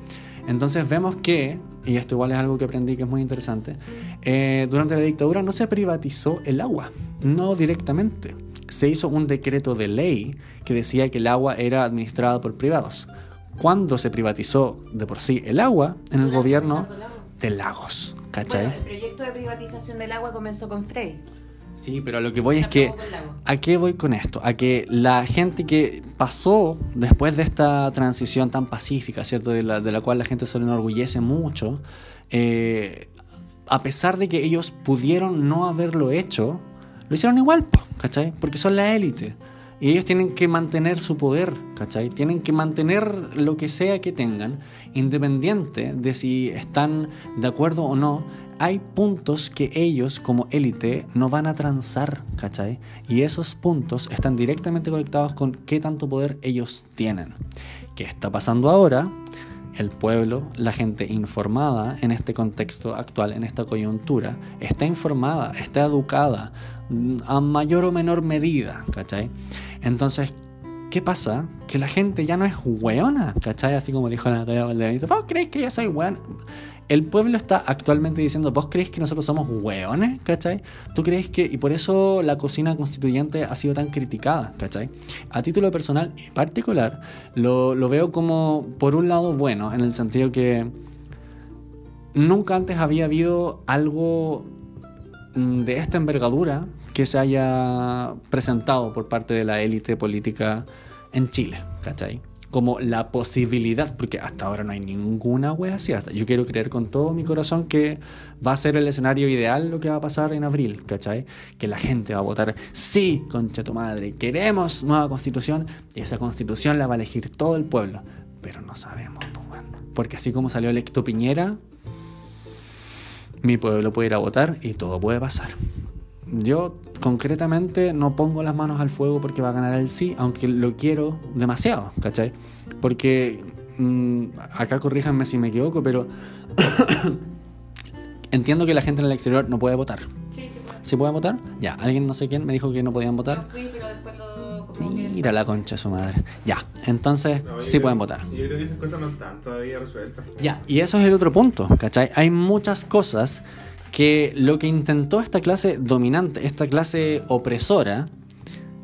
Entonces vemos que, y esto igual es algo que aprendí que es muy interesante, eh, durante la dictadura no se privatizó el agua, no directamente se hizo un decreto de ley que decía que el agua era administrada por privados. Cuando se privatizó de por sí el agua en el gobierno de Lagos, ¿cachai? el proyecto de privatización del agua comenzó con Frey. Sí, pero lo que voy es que... ¿A qué voy con esto? A que la gente que pasó después de esta transición tan pacífica, ¿cierto? De la, de la cual la gente se enorgullece mucho, eh, a pesar de que ellos pudieron no haberlo hecho, lo hicieron igual, ¿cachai? Porque son la élite. Y ellos tienen que mantener su poder, ¿cachai? Tienen que mantener lo que sea que tengan, independiente de si están de acuerdo o no. Hay puntos que ellos como élite no van a transar, ¿cachai? Y esos puntos están directamente conectados con qué tanto poder ellos tienen. ¿Qué está pasando ahora? El pueblo, la gente informada en este contexto actual, en esta coyuntura, está informada, está educada mm, a mayor o menor medida, ¿cachai? Entonces, ¿qué pasa? Que la gente ya no es hueona, ¿cachai? Así como dijo Natalia Valdebenito, ¿vos crees que yo soy hueona? El pueblo está actualmente diciendo, ¿vos crees que nosotros somos hueones? ¿Cachai? ¿Tú crees que...? Y por eso la cocina constituyente ha sido tan criticada, ¿cachai? A título personal y particular, lo, lo veo como, por un lado, bueno, en el sentido que nunca antes había habido algo mm, de esta envergadura que se haya presentado por parte de la élite política en Chile, ¿cachai? Como la posibilidad, porque hasta ahora no hay ninguna wea cierta. Yo quiero creer con todo mi corazón que va a ser el escenario ideal lo que va a pasar en abril, ¿cachai? Que la gente va a votar, sí, concha tu madre, queremos nueva constitución y esa constitución la va a elegir todo el pueblo. Pero no sabemos, pues, porque así como salió electo Piñera, mi pueblo puede ir a votar y todo puede pasar. Yo concretamente no pongo las manos al fuego porque va a ganar el sí, aunque lo quiero demasiado, ¿cachai? Porque mm, acá corríjanme si me equivoco, pero entiendo que la gente en el exterior no puede votar. Sí, sí, bueno. ¿Sí puede votar? Ya, alguien no sé quién me dijo que no podían votar. Yo fui, pero después lo... Mira la concha de su madre. Ya, entonces No, sí creo- pueden votar. Yo creo que esas cosas no están todavía resueltas. Ya, y eso es el otro punto, ¿cachai? Hay muchas cosas que lo que intentó esta clase dominante, esta clase opresora,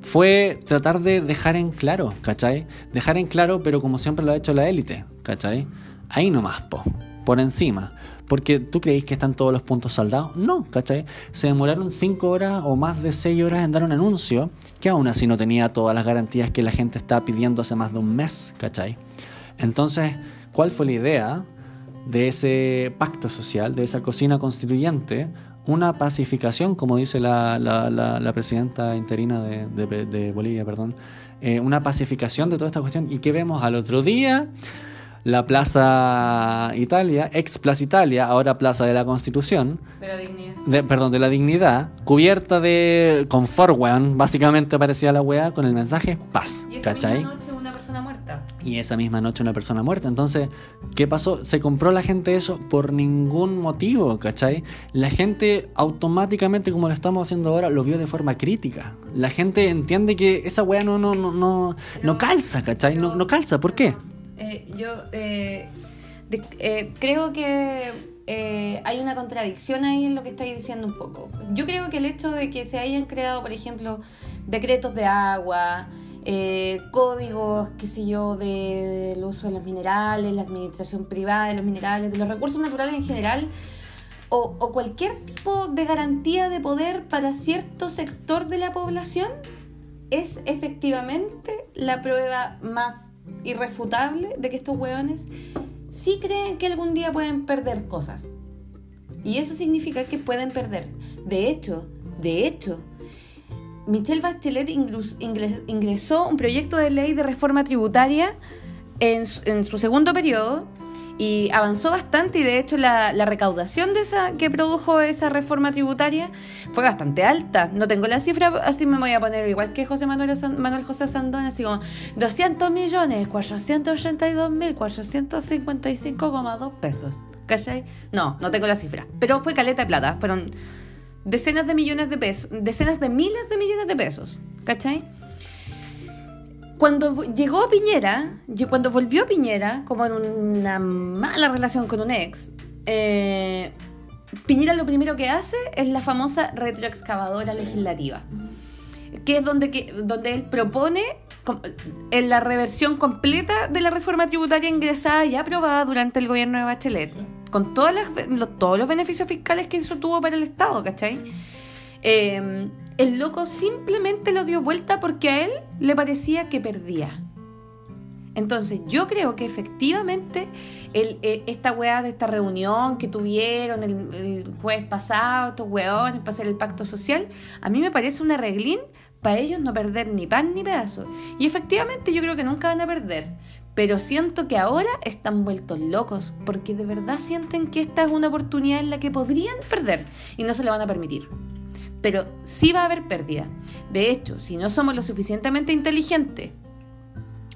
fue tratar de dejar en claro, ¿cachai? Dejar en claro, pero como siempre lo ha hecho la élite, ¿cachai? Ahí nomás, po, por encima. Porque tú creéis que están todos los puntos saldados. No, ¿cachai? Se demoraron 5 horas o más de 6 horas en dar un anuncio que aún así no tenía todas las garantías que la gente está pidiendo hace más de un mes, ¿cachai? Entonces, ¿cuál fue la idea de ese pacto social, de esa cocina constituyente? Una pacificación, como dice la, la- la- la presidenta interina de, de- de Bolivia, perdón, eh, una pacificación de toda esta cuestión. ¿Y qué vemos al otro día? La Plaza Italia, ex Plaza Italia, ahora Plaza de la Constitución, De la dignidad. de, perdón, de la dignidad, cubierta de confort, weón, básicamente parecía la weá con el mensaje paz, ¿cachai? Persona muerta. Y esa misma noche una persona muerta. Entonces, ¿qué pasó? Se compró la gente eso por ningún motivo, ¿cachai? La gente automáticamente, como lo estamos haciendo ahora, lo vio de forma crítica. La gente entiende que esa weá no, no, no, no, no calza, ¿cachai? No, no calza. ¿Por qué? Eh, yo eh, de- eh, creo que eh, hay una contradicción ahí en lo que estáis diciendo un poco. Yo creo que el hecho de que se hayan creado, por ejemplo, decretos de agua, eh, códigos, qué sé yo, del uso de los minerales, la administración privada de los minerales, de los recursos naturales en general, o, o cualquier tipo de garantía de poder para cierto sector de la población, es efectivamente la prueba más irrefutable de que estos hueones sí creen que algún día pueden perder cosas. Y eso significa que pueden perder. De hecho, de hecho, Michelle Bachelet ingresó un proyecto de ley de reforma tributaria en su, segundo periodo y avanzó bastante y de hecho la, la recaudación de esa que produjo esa reforma tributaria fue bastante alta. No tengo la cifra, así me voy a poner igual que José Manuel, San- Manuel José Sandón, así como 200 millones, 482 mil, 455,2 pesos. ¿Cachai? No, no tengo la cifra. Pero fue caleta de plata. Fueron decenas de millones de pesos, decenas de miles de millones de pesos. ¿Cachai? Cuando llegó Piñera, cuando volvió Piñera, como en una mala relación con un ex, eh, Piñera lo primero que hace es la famosa retroexcavadora legislativa, que es donde, que, donde él propone en la reversión completa de la reforma tributaria ingresada y aprobada durante el gobierno de Bachelet, con todas las, los- todos los beneficios fiscales que eso tuvo para el Estado, ¿cachai? Eh, el loco simplemente lo dio vuelta porque a él le parecía que perdía. Entonces, yo creo que efectivamente el, eh, esta weá de esta reunión que tuvieron el, el jueves pasado, estos weones para hacer el pacto social, a mí me parece un arreglín para ellos no perder ni pan ni pedazo. Y efectivamente yo creo que nunca van a perder. Pero siento que ahora están vueltos locos porque de verdad sienten que esta es una oportunidad en la que podrían perder y no se lo van a permitir pero sí va a haber pérdida. De hecho, si no somos lo suficientemente inteligentes,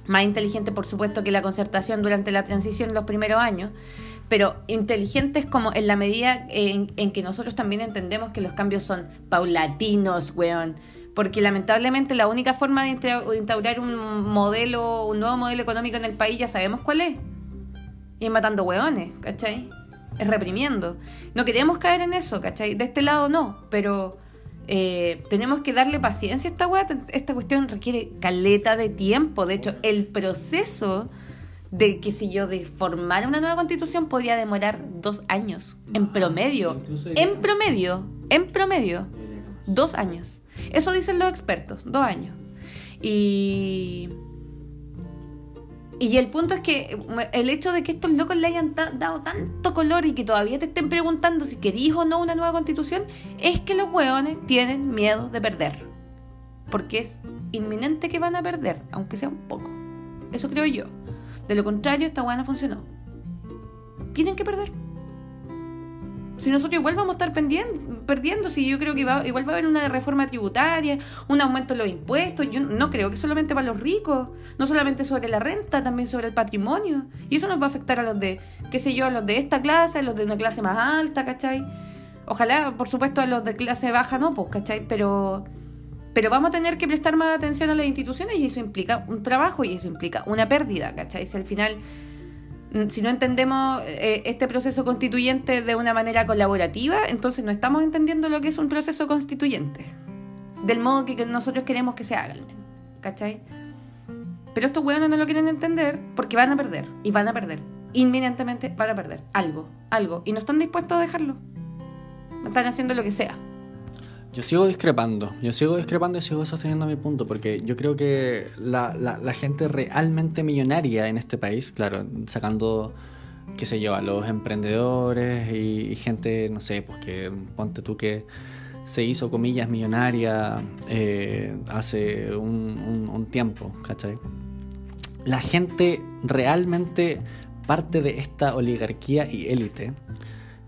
más inteligentes por supuesto que la concertación durante la transición en los primeros años, pero inteligentes como en la medida en, en que nosotros también entendemos que los cambios son paulatinos, weón. Porque lamentablemente la única forma de insta- de instaurar un modelo, un nuevo modelo económico en el país ya sabemos cuál es. Y es matando hueones, ¿cachai? Es reprimiendo. No queremos caer en eso, ¿cachai? De este lado no, pero eh, tenemos que darle paciencia a esta weá. Esta cuestión requiere caleta de tiempo. De hecho, el proceso de que si yo de formar una nueva constitución podría demorar dos años, en promedio, en promedio, en promedio, dos años. Eso dicen los expertos, dos años. Y... Y el punto es que el hecho de que estos locos le hayan dado tanto color y que todavía te estén preguntando si querís o no una nueva constitución, es que los hueones tienen miedo de perder. Porque es inminente que van a perder, aunque sea un poco. Eso creo yo. De lo contrario, esta hueá no funcionó. Tienen que perder. Si nosotros igual vamos a estar perdiendo, si yo creo que va- igual va a haber una reforma tributaria, un aumento de los impuestos, yo no creo que solamente para los ricos, no solamente sobre la renta, también sobre el patrimonio. Y eso nos va a afectar a los de, qué sé yo, a los de esta clase, a los de una clase más alta, ¿cachai? Ojalá, por supuesto, a los de clase baja no, pues, ¿cachai? Pero, pero vamos a tener que prestar más atención a las instituciones y eso implica un trabajo y eso implica una pérdida, ¿cachai? Si al final si no entendemos eh, este proceso constituyente de una manera colaborativa, entonces no estamos entendiendo lo que es un proceso constituyente. Del modo que nosotros queremos que se haga. ¿Cachai? Pero estos hueones no lo quieren entender porque van a perder. Y van a perder. Inminentemente van a perder. Algo. Algo. Y no están dispuestos a dejarlo. Están haciendo lo que sea. Yo sigo discrepando, yo sigo discrepando y sigo sosteniendo mi punto, porque yo creo que la, gente realmente millonaria en este país, claro, sacando, qué sé yo, a los emprendedores y, gente, no sé, pues que ponte tú que se hizo, comillas, millonaria eh, hace un tiempo, ¿cachai? La gente realmente parte de esta oligarquía y élite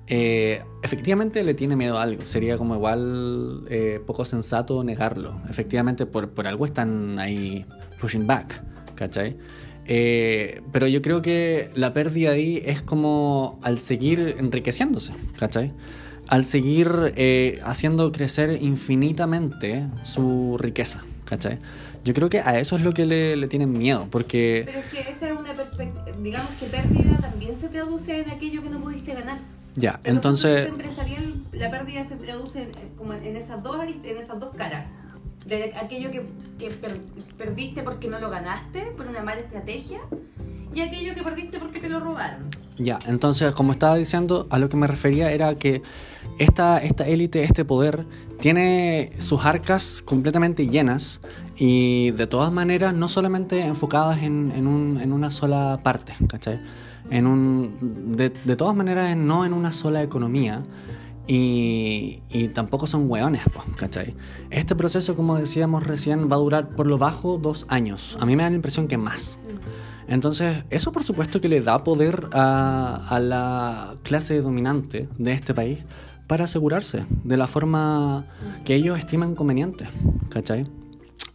eh, efectivamente le tiene miedo a algo. Sería como igual eh, poco sensato negarlo. Efectivamente, por, por algo están ahí pushing back, ¿cachai? Eh, pero yo creo que la pérdida ahí es como al seguir enriqueciéndose, ¿cachai? Al seguir eh, haciendo crecer infinitamente su riqueza, ¿cachai? Yo creo que a eso es lo que le, le tienen miedo, porque... Pero es que esa es una perspectiva. Digamos que pérdida también se traduce en aquello que no pudiste ganar. Ya, Pero entonces... empresarial, la pérdida se traduce en, como en esas dos en esas dos caras. De aquello que, que per- perdiste porque no lo ganaste, por una mala estrategia, y aquello que perdiste porque te lo robaron. Ya, entonces, como estaba diciendo, a lo que me refería era que esta, esta élite, este poder, tiene sus arcas completamente llenas y de todas maneras no solamente enfocadas en, en un- en una sola parte, ¿cachai? En un, de, de todas maneras no en una sola economía y, y tampoco son hueones, pues, ¿cachai? Este proceso, como decíamos recién, va a durar por lo bajo dos años. A mí me da la impresión que más. Entonces, eso por supuesto que le da poder a, a la clase dominante de este país para asegurarse de la forma que ellos estiman conveniente, ¿cachai?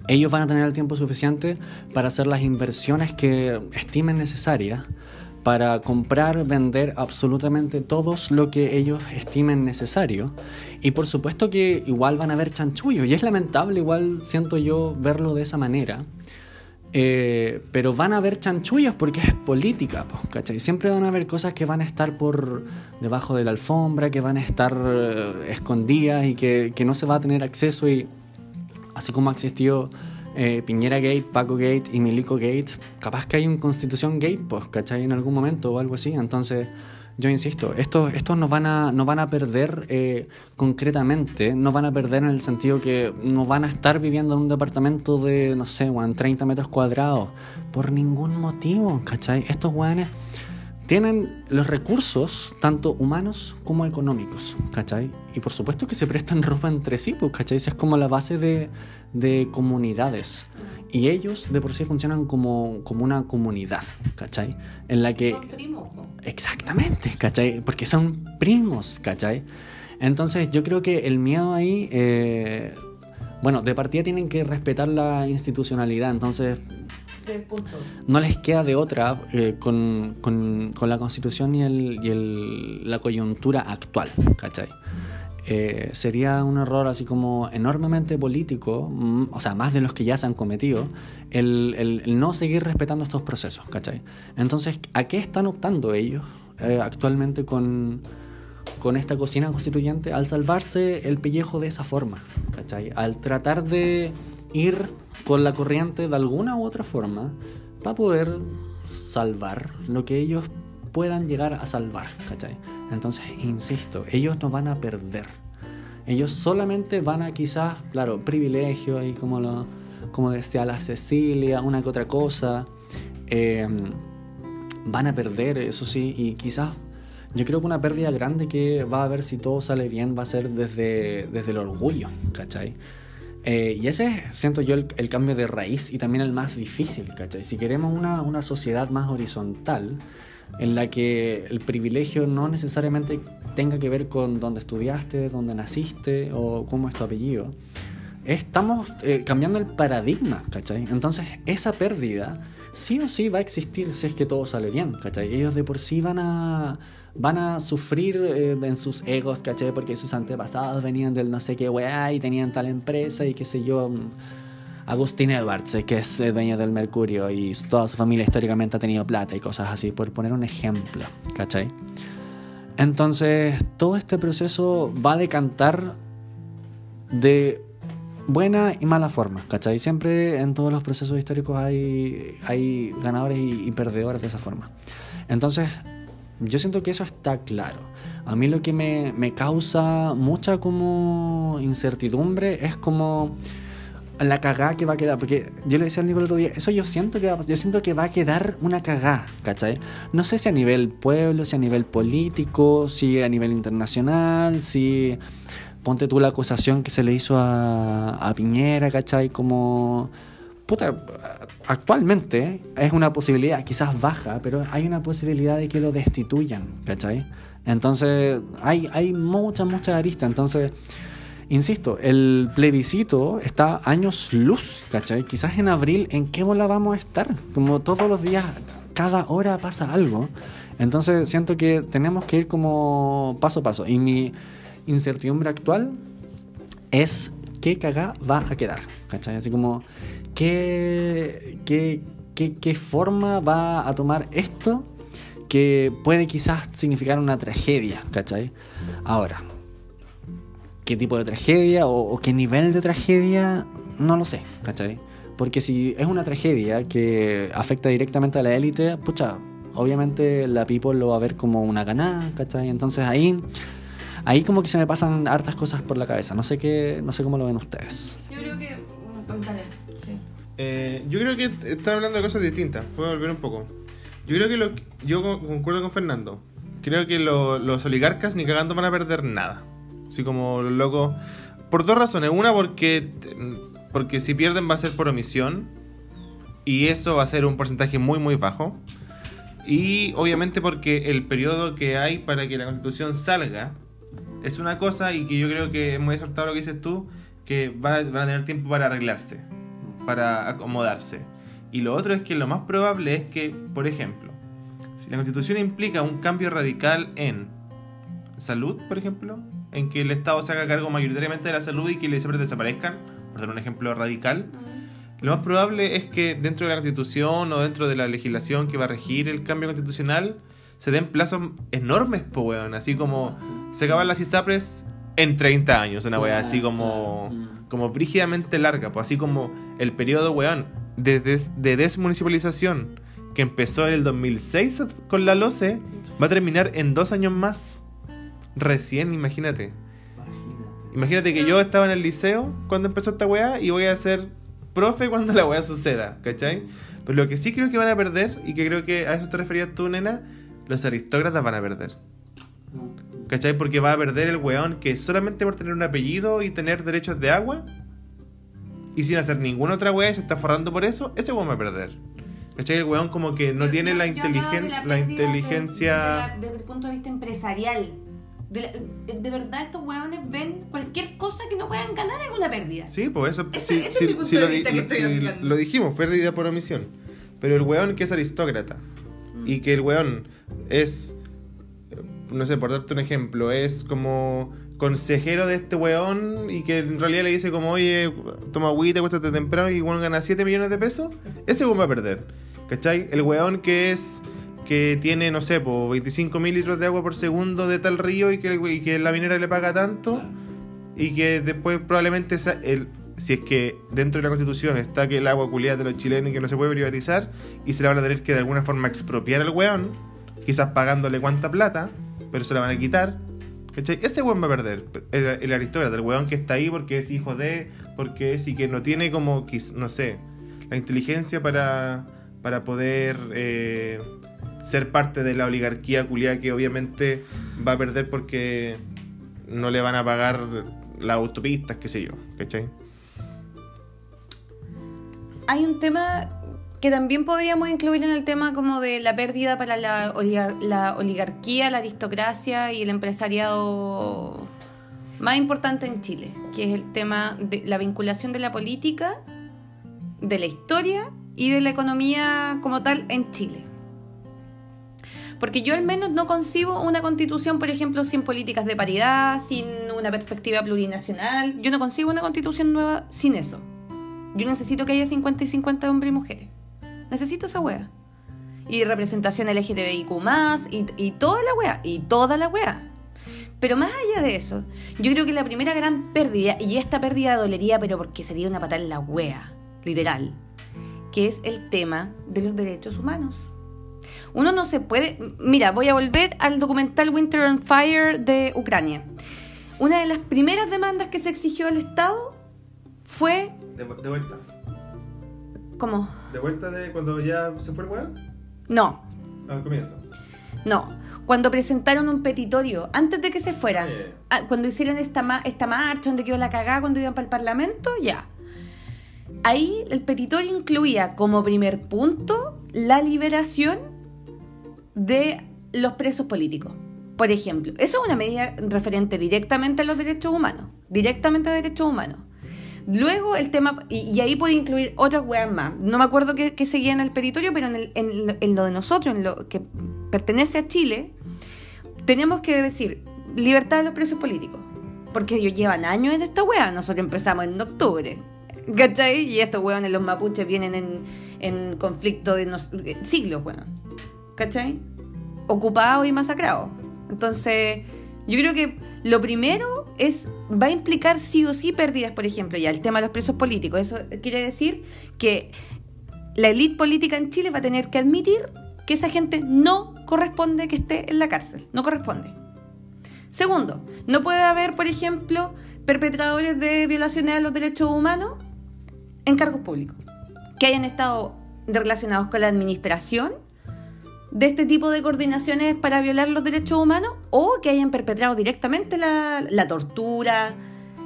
Ellos van a tener el tiempo suficiente para hacer las inversiones que estimen necesarias para comprar, vender absolutamente todos lo que ellos estimen necesario. Y por supuesto que igual van a haber chanchullos. Y es lamentable, igual siento yo verlo de esa manera. Eh, pero van a haber chanchullos porque es política, po, ¿cachai? Siempre van a haber cosas que van a estar por debajo de la alfombra, que van a estar eh, escondidas y que, que no se va a tener acceso. Y así como existió eh, Piñera Gate, Paco Gate y Milico Gate, capaz que hay un Constitución Gate, pues, ¿cachai? En algún momento o algo así. Entonces, yo insisto, estos, estos nos, van a, nos van a perder eh, concretamente, nos van a perder en el sentido que no van a estar viviendo en un departamento de, no sé, weón, 30 metros cuadrados, por ningún motivo, ¿cachai? Estos weones tienen los recursos, tanto humanos como económicos, ¿cachai? Y por supuesto que se prestan ropa entre sí, pues, ¿cachai? Esa es como la base de, de comunidades. Y ellos de por sí funcionan como, como una comunidad, ¿cachai? En la que... Son primos. Exactamente, ¿cachai? Porque son primos, ¿cachai? Entonces yo creo que el miedo ahí, eh, bueno, de partida tienen que respetar la institucionalidad, entonces no les queda de otra eh, con, con- con la constitución y, el, y el- la coyuntura actual, ¿cachai? Eh, sería un error así como enormemente político, mm, o sea, más de los que ya se han cometido, el, no seguir respetando estos procesos, ¿cachai? Entonces, ¿a qué están optando ellos eh, actualmente con, con esta cocina constituyente? Al salvarse el pellejo de esa forma, ¿cachai? Al tratar de ir con la corriente de alguna u otra forma para poder salvar lo que ellos puedan llegar a salvar, ¿cachai? Entonces, insisto, ellos no van a perder. Ellos solamente van a quizás, claro, privilegio y como lo como decía la Cecilia, una que otra cosa. Eh, van a perder, eso sí, y quizás yo creo que una pérdida grande que va a haber si todo sale bien va a ser desde, desde el orgullo, ¿cachai? Eh, y ese siento yo el, el, cambio de raíz y también el más difícil, ¿cachai? Si queremos una, una sociedad más horizontal, en la que el privilegio no necesariamente tenga que ver con dónde estudiaste, dónde naciste o cómo es tu apellido, estamos eh, cambiando el paradigma, ¿cachai? Entonces esa pérdida sí o sí va a existir si es que todo sale bien, ¿cachai? Ellos de por sí van a van a sufrir eh, en sus egos, ¿cachai? Porque sus antepasados venían del no sé qué weá y tenían tal empresa y qué sé yo. Agustín Edwards, eh, que es dueño del Mercurio y toda su familia históricamente ha tenido plata y cosas así, por poner un ejemplo, ¿cachai? Entonces, todo este proceso va a decantar de buena y mala forma, ¿cachai? Siempre en todos los procesos históricos hay, ganadores y, y perdedores de esa forma. Entonces, yo siento que eso está claro. A mí lo que me, me causa mucha como incertidumbre es como la cagada que va a quedar. Porque yo le decía al Nico el otro día, eso yo siento que va, yo siento que va a quedar una cagada, ¿cachai? No sé si a nivel pueblo, si a nivel político, si a nivel internacional, si ponte tú la acusación que se le hizo a, a Piñera, ¿cachai? Como puta, actualmente es una posibilidad, quizás baja, pero hay una posibilidad de que lo destituyan, ¿cachai? Entonces, hay, hay muchas, muchas aristas. Entonces, insisto, el plebiscito está años luz, ¿cachai? Quizás en abril, ¿en qué bola vamos a estar? Como todos los días, cada hora pasa algo. Entonces, siento que tenemos que ir como paso a paso. Y mi incertidumbre actual es qué cagá va a quedar, ¿cachai? Así como ¿qué, qué, qué, qué forma va a tomar esto que puede quizás significar una tragedia, ¿cachai? Ahora, ¿qué tipo de tragedia o, o, qué nivel de tragedia? No lo sé, ¿cachai? Porque si es una tragedia que afecta directamente a la élite, pucha, obviamente la people lo va a ver como una ganada, ¿cachai? Entonces ahí, ahí como que se me pasan hartas cosas por la cabeza. No sé qué, no sé cómo lo ven ustedes. Yo creo que... Dale, sí. Eh, yo creo que están hablando de cosas distintas. Puedo volver un poco. Yo creo que lo, yo concuerdo con Fernando. Creo que lo, los oligarcas ni cagando van a perder nada. Así como los locos. Por dos razones. Una, porque, porque si pierden va a ser por omisión. Y eso va a ser un porcentaje muy, muy bajo. Y obviamente porque el periodo que hay para que la constitución salga es una cosa y que yo creo que es muy acertado lo que dices tú, que van a, tener tiempo para arreglarse, para acomodarse. Y lo otro es que lo más probable es que, por ejemplo, si la constitución implica un cambio radical en salud, por ejemplo, en que el Estado se haga cargo mayoritariamente de la salud y que los ISAPRES desaparezcan, por dar un ejemplo radical, lo más probable es que dentro de la constitución o dentro de la legislación que va a regir el cambio constitucional se den plazos enormes, po weón, así como se acaban las ISAPRES en 30 años, una weá así como, como brígidamente larga, pues así como el periodo, weón, de, des, de desmunicipalización que empezó en el 2006 con la LOCE, va a terminar en dos años más. Recién, imagínate. Imagínate que yo estaba en el liceo cuando empezó esta weá y voy a ser profe cuando la weá suceda, ¿cachai? Pero lo que sí creo que van a perder, y que creo que a eso te referías tú, nena, los aristócratas van a perder. ¿Cachai? Porque va a perder el weón que solamente por tener un apellido y tener derechos de agua y sin hacer ninguna otra weá se está forrando por eso, ese weón va a perder. ¿Cachai? El weón como que no Yo- tiene yo- la, yo inteligen la de- inteligencia... de la- desde el punto de vista empresarial. De, la- de verdad, estos hueones ven cualquier cosa que no puedan ganar es una pérdida. Sí, pues eso, Ese- sí, ese es mi punto sí de lo, vista que lo- estoy sí, aplicando. lo dijimos, pérdida por omisión. Pero el weón que es aristócrata Mm. y que el weón es, eh, no sé, por darte un ejemplo, es como consejero de este weón y que en realidad le dice como, oye, toma agüita, cuéstate temprano y weón gana 7 millones de pesos, ese weón va a perder. ¿Cachai? El weón que es que tiene, no sé, po, 25 mil litros de agua por segundo de tal río y que, la minera le paga tanto y que después probablemente si es que dentro de la constitución está que el agua culiada de los chilenos y que no se puede privatizar, y se la van a tener que de alguna forma expropiar al weón, quizás pagándole cuánta plata, pero se la van a quitar. ¿Cachai? Ese weón va a perder. El, el aristócrata, weón que está ahí porque es hijo de, porque es y que no tiene como, no sé, la inteligencia para, para poder eh, ser parte de la oligarquía culiada que obviamente va a perder porque no le van a pagar las autopistas, qué sé yo, ¿cachai? Hay un tema que también podríamos incluir en el tema como de la pérdida para la, oligar- la oligarquía, la aristocracia y el empresariado más importante en Chile, que es el tema de la vinculación de la política, de la historia y de la economía como tal en Chile. Porque yo al menos no concibo una constitución, por ejemplo, sin políticas de paridad, sin una perspectiva plurinacional. Yo no concibo una constitución nueva sin eso. Yo necesito que haya 50 y 50 hombres y mujeres. Necesito esa wea. Y representación LGTBIQ y, y toda la wea. Y toda la wea. Pero más allá de eso, yo creo que la primera gran pérdida, y esta pérdida dolería, pero porque sería una patada en la wea, literal, que es el tema de los derechos humanos. Uno no se puede. Mira, voy a volver al documental Winter on Fire de Ucrania. Una de las primeras demandas que se exigió al Estado fue. De, de vuelta. ¿Cómo? De vuelta de cuando ya se fue el weón. No, Al comienzo. no. Cuando presentaron un petitorio, antes de que se fueran, ah, cuando hicieron esta, ma- esta marcha, donde quedó la cagada, cuando iban para el Parlamento, ya. Ahí el petitorio incluía como primer punto la liberación de los presos políticos. Por ejemplo, eso es una medida referente directamente a los derechos humanos, directamente a derechos humanos. Luego el tema, y, ahí puede incluir otras weas más. No me acuerdo qué, qué seguía en el petitorio, pero en, el- en lo- de nosotros, en lo que pertenece a Chile, tenemos que decir libertad de los presos políticos. Porque ellos llevan años en esta wea. Nosotros empezamos en octubre. ¿Cachai? Y estos weones, los mapuches, vienen en, en conflicto de nos- siglos, weón. ¿Cachai? Ocupados y masacrados. Entonces, yo creo que lo primero es, va a implicar sí o sí pérdidas, por ejemplo, ya el tema de los presos políticos. Eso quiere decir que la élite política en Chile va a tener que admitir que esa gente no corresponde que esté en la cárcel. No corresponde. Segundo, no puede haber, por ejemplo, perpetradores de violaciones a los derechos humanos en cargos públicos que hayan estado relacionados con la administración de este tipo de coordinaciones para violar los derechos humanos o que hayan perpetrado directamente la, la tortura,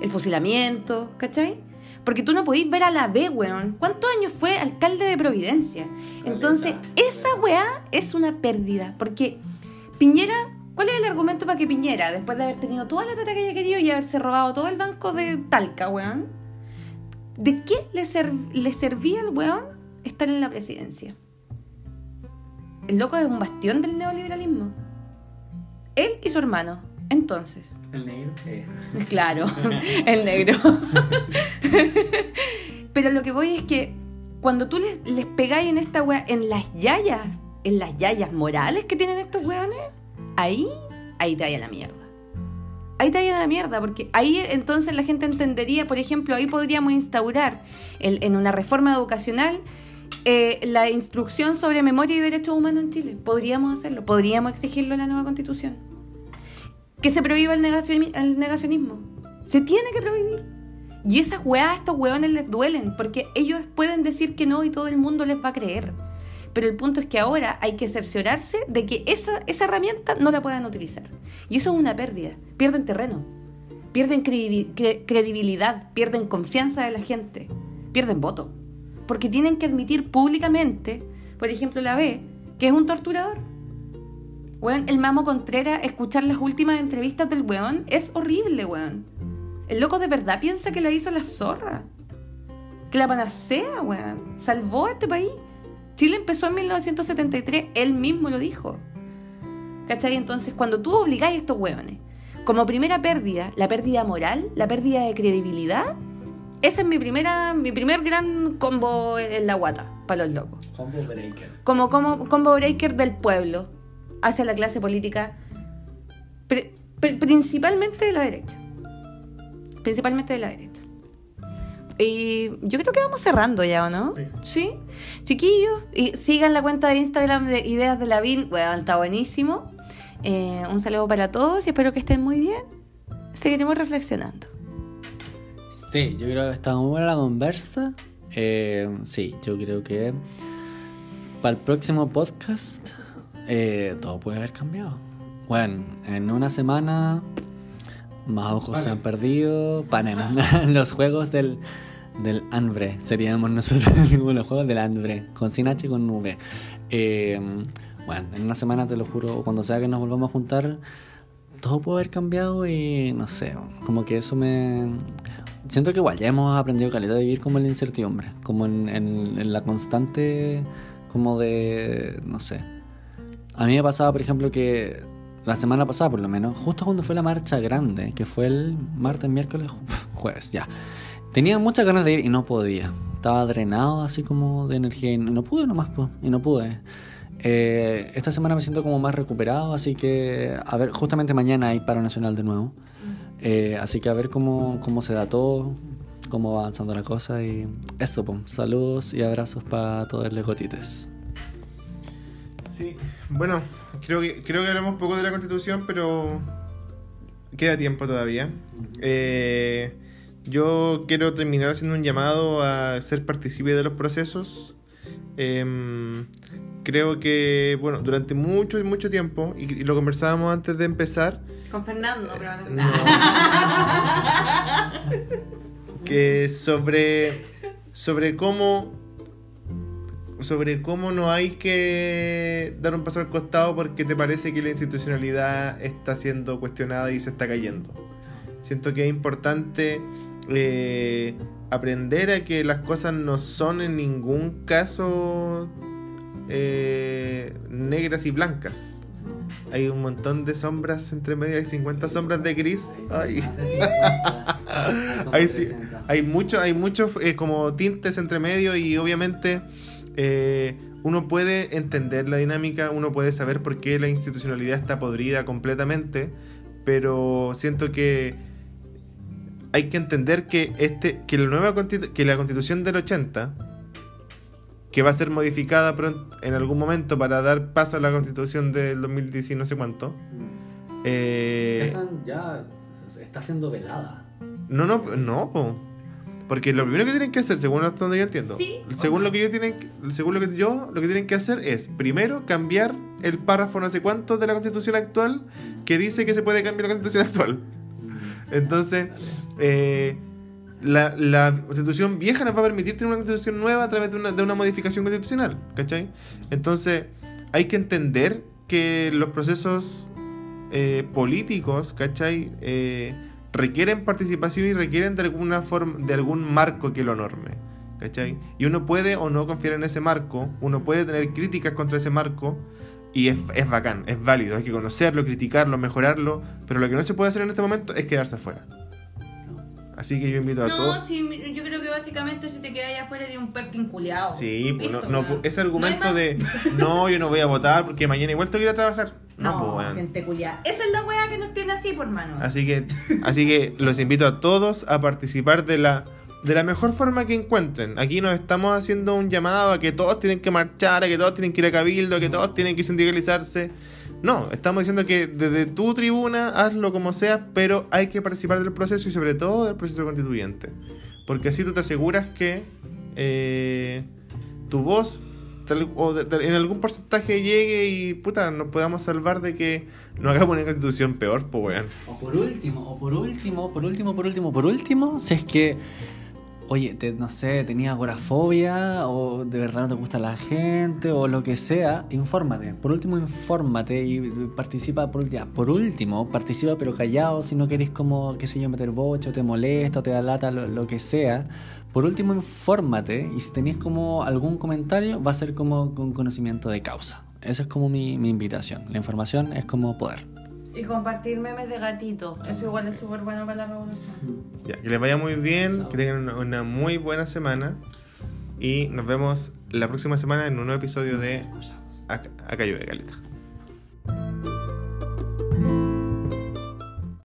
el fusilamiento, ¿cachai? Porque tú no podís ver a la B, weón. ¿Cuántos años fue alcalde de Providencia? Entonces, esa weá es una pérdida. Porque Piñera, ¿cuál es el argumento para que Piñera, después de haber tenido toda la plata que haya querido y haberse robado todo el banco de Talca, weón? ¿De qué le, le servía al weón estar en la presidencia? El loco es un bastión del neoliberalismo. Él y su hermano. Entonces, El negro. Eh. claro, el negro. Pero lo que voy es que cuando tú les, les pegáis en esta wea, en las yayas, en las yayas morales que tienen estos weones, ahí, ahí te vaya la mierda. Ahí te vaya la mierda, porque ahí entonces la gente entendería, por ejemplo, ahí podríamos instaurar el- en una reforma educacional eh, la instrucción sobre memoria y derechos humanos en Chile. Podríamos hacerlo, podríamos exigirlo en la nueva constitución. Que se prohíba el, negacioni- el negacionismo. Se tiene que prohibir. Y esas weas a estos weones les duelen, porque ellos pueden decir que no y todo el mundo les va a creer. Pero el punto es que ahora hay que cerciorarse de que esa, esa herramienta no la puedan utilizar. Y eso es una pérdida. Pierden terreno, pierden credibi- cre- credibilidad, pierden confianza de la gente, pierden voto. Porque tienen que admitir públicamente, por ejemplo, la B, que es un torturador. Weón, el Mamo Contreras, escuchar las últimas entrevistas del weón es horrible, weón. El loco de verdad piensa que la hizo la zorra. Que la panacea, weón. Salvó a este país. Chile empezó en 1973, él mismo lo dijo. ¿Cachai? Entonces, cuando tú obligáis a estos weones, como primera pérdida, la pérdida moral, la pérdida de credibilidad, ese es mi, primera, mi primer gran combo en la guata para los locos Combo breaker. como, como combo breaker del pueblo hacia la clase política, pri- pri- principalmente de la derecha. Principalmente de la derecha. Y yo creo que vamos cerrando ya, ¿o no? Sí. Chiquillos, y sigan la cuenta de Instagram de Ideas de la Vin. Bueno, está buenísimo. Eh, un saludo para todos y espero que estén muy bien. Seguiremos reflexionando. Sí, yo creo que está muy buena la conversa. Eh, sí, yo creo que para el próximo podcast eh, todo puede haber cambiado. Bueno, en una semana más ojos se han perdido. Panem. los juegos del, del Anbre. Seríamos nosotros los juegos del Anbre. Con sin H y con V. Eh, bueno, en una semana te lo juro, o cuando sea que nos volvamos a juntar, todo puede haber cambiado y no sé, como que eso me... Siento que igual ya hemos aprendido calidad de vivir como en la incertidumbre, como en, en- en la constante, como de, no sé. A mí me pasaba, por ejemplo, que la semana pasada, por lo menos, justo cuando fue la marcha grande, que fue el martes, miércoles, ju- jueves, ya. Tenía muchas ganas de ir y no podía. Estaba drenado así como de energía y no pude nomás, pues, y no pude. Eh, esta semana me siento como más recuperado, así que a ver, justamente mañana hay paro nacional de nuevo. Eh, así que a ver cómo, cómo se da todo, cómo va avanzando la cosa y esto, pues, saludos y abrazos para todos los gotites. Sí, bueno, creo que, creo que hablamos poco de la constitución, pero queda tiempo todavía. Eh, yo quiero terminar haciendo un llamado a ser partícipe de los procesos. Em, creo que, bueno, durante mucho y mucho tiempo, y, y lo conversábamos antes de empezar, Con Fernando, no. que sobre, sobre cómo sobre cómo no hay que dar un paso al costado porque te parece que la institucionalidad está siendo cuestionada y se está cayendo. Siento que es importante eh, aprender a que las cosas no son en ningún caso eh, negras y blancas. Hay un montón de sombras entre medio, hay 50 sombras de gris. Ay. Ahí sí, hay mucho, hay muchos eh, como tintes entre medio y obviamente eh, uno puede entender la dinámica, uno puede saber por qué la institucionalidad está podrida completamente, pero siento que hay que entender que este, que la nueva constitu- que la constitución del 80 que va a ser modificada pron- en algún momento para dar paso a la constitución del 2010 y no sé cuánto. eh, ya está siendo velada. no, no, no, po. Porque lo primero que tienen que hacer, según hasta donde yo entiendo, Sí, según ¿o no? lo que yo tienen, según lo que yo, lo que tienen que hacer es primero cambiar el párrafo no sé cuánto de la Constitución actual que dice que se puede cambiar la Constitución actual. Entonces, eh, la, Constitución vieja nos va a permitir tener una Constitución nueva a través de una, de una modificación constitucional, ¿cachai? Entonces, hay que entender que los procesos eh, políticos, ¿cachai? Eh, requieren participación y requieren de alguna forma, de algún marco que lo norme. ¿Cachai? Y uno puede o no confiar en ese marco, uno puede tener críticas contra ese marco, y es, es bacán, es válido, hay que conocerlo, criticarlo, mejorarlo, pero lo que no se puede hacer en este momento es quedarse afuera. Así que yo invito a todos. No, sí, yo creo que básicamente si te quedas allá afuera eres un pertinculeado. Sí, pues, no, no, ese argumento No de no, yo no voy a votar porque mañana igual tengo que ir a trabajar. No, No, pues, gente culiada. Esa es la weá que nos tiene así, por mano. Así que, así que los invito a todos a participar de la, de la mejor forma que encuentren. Aquí nos estamos haciendo un llamado a que todos tienen que marchar, a que todos tienen que ir a cabildo, a que todos tienen que sindicalizarse. No, estamos diciendo que desde tu tribuna hazlo como sea, pero hay que participar del proceso y sobre todo del proceso constituyente. Porque así tú te aseguras que eh, tu voz o en algún porcentaje llegue y puta, nos podamos salvar de que no hagamos una constitución peor, pues weón. O por último, o por último, por último, por último, por último, si es que, oye, te- no sé, tenías agorafobia o de verdad no te gusta la gente o lo que sea, infórmate. Por último, infórmate y participa. Por, ya, por último, participa pero callado si no querés como, qué sé yo, meter bocho, te molesta, te da lata, lo, lo que sea. Por último, infórmate y si tenés como algún comentario, va a ser como con conocimiento de causa. Esa es como mi, mi invitación. La información es como poder. Y compartir memes de gatito. Eso igual es súper bueno para la revolución. Ya, que les vaya muy bien, que tengan una, una muy buena semana y nos vemos la próxima semana en un nuevo episodio de Acá, Acá llueve, Caleta.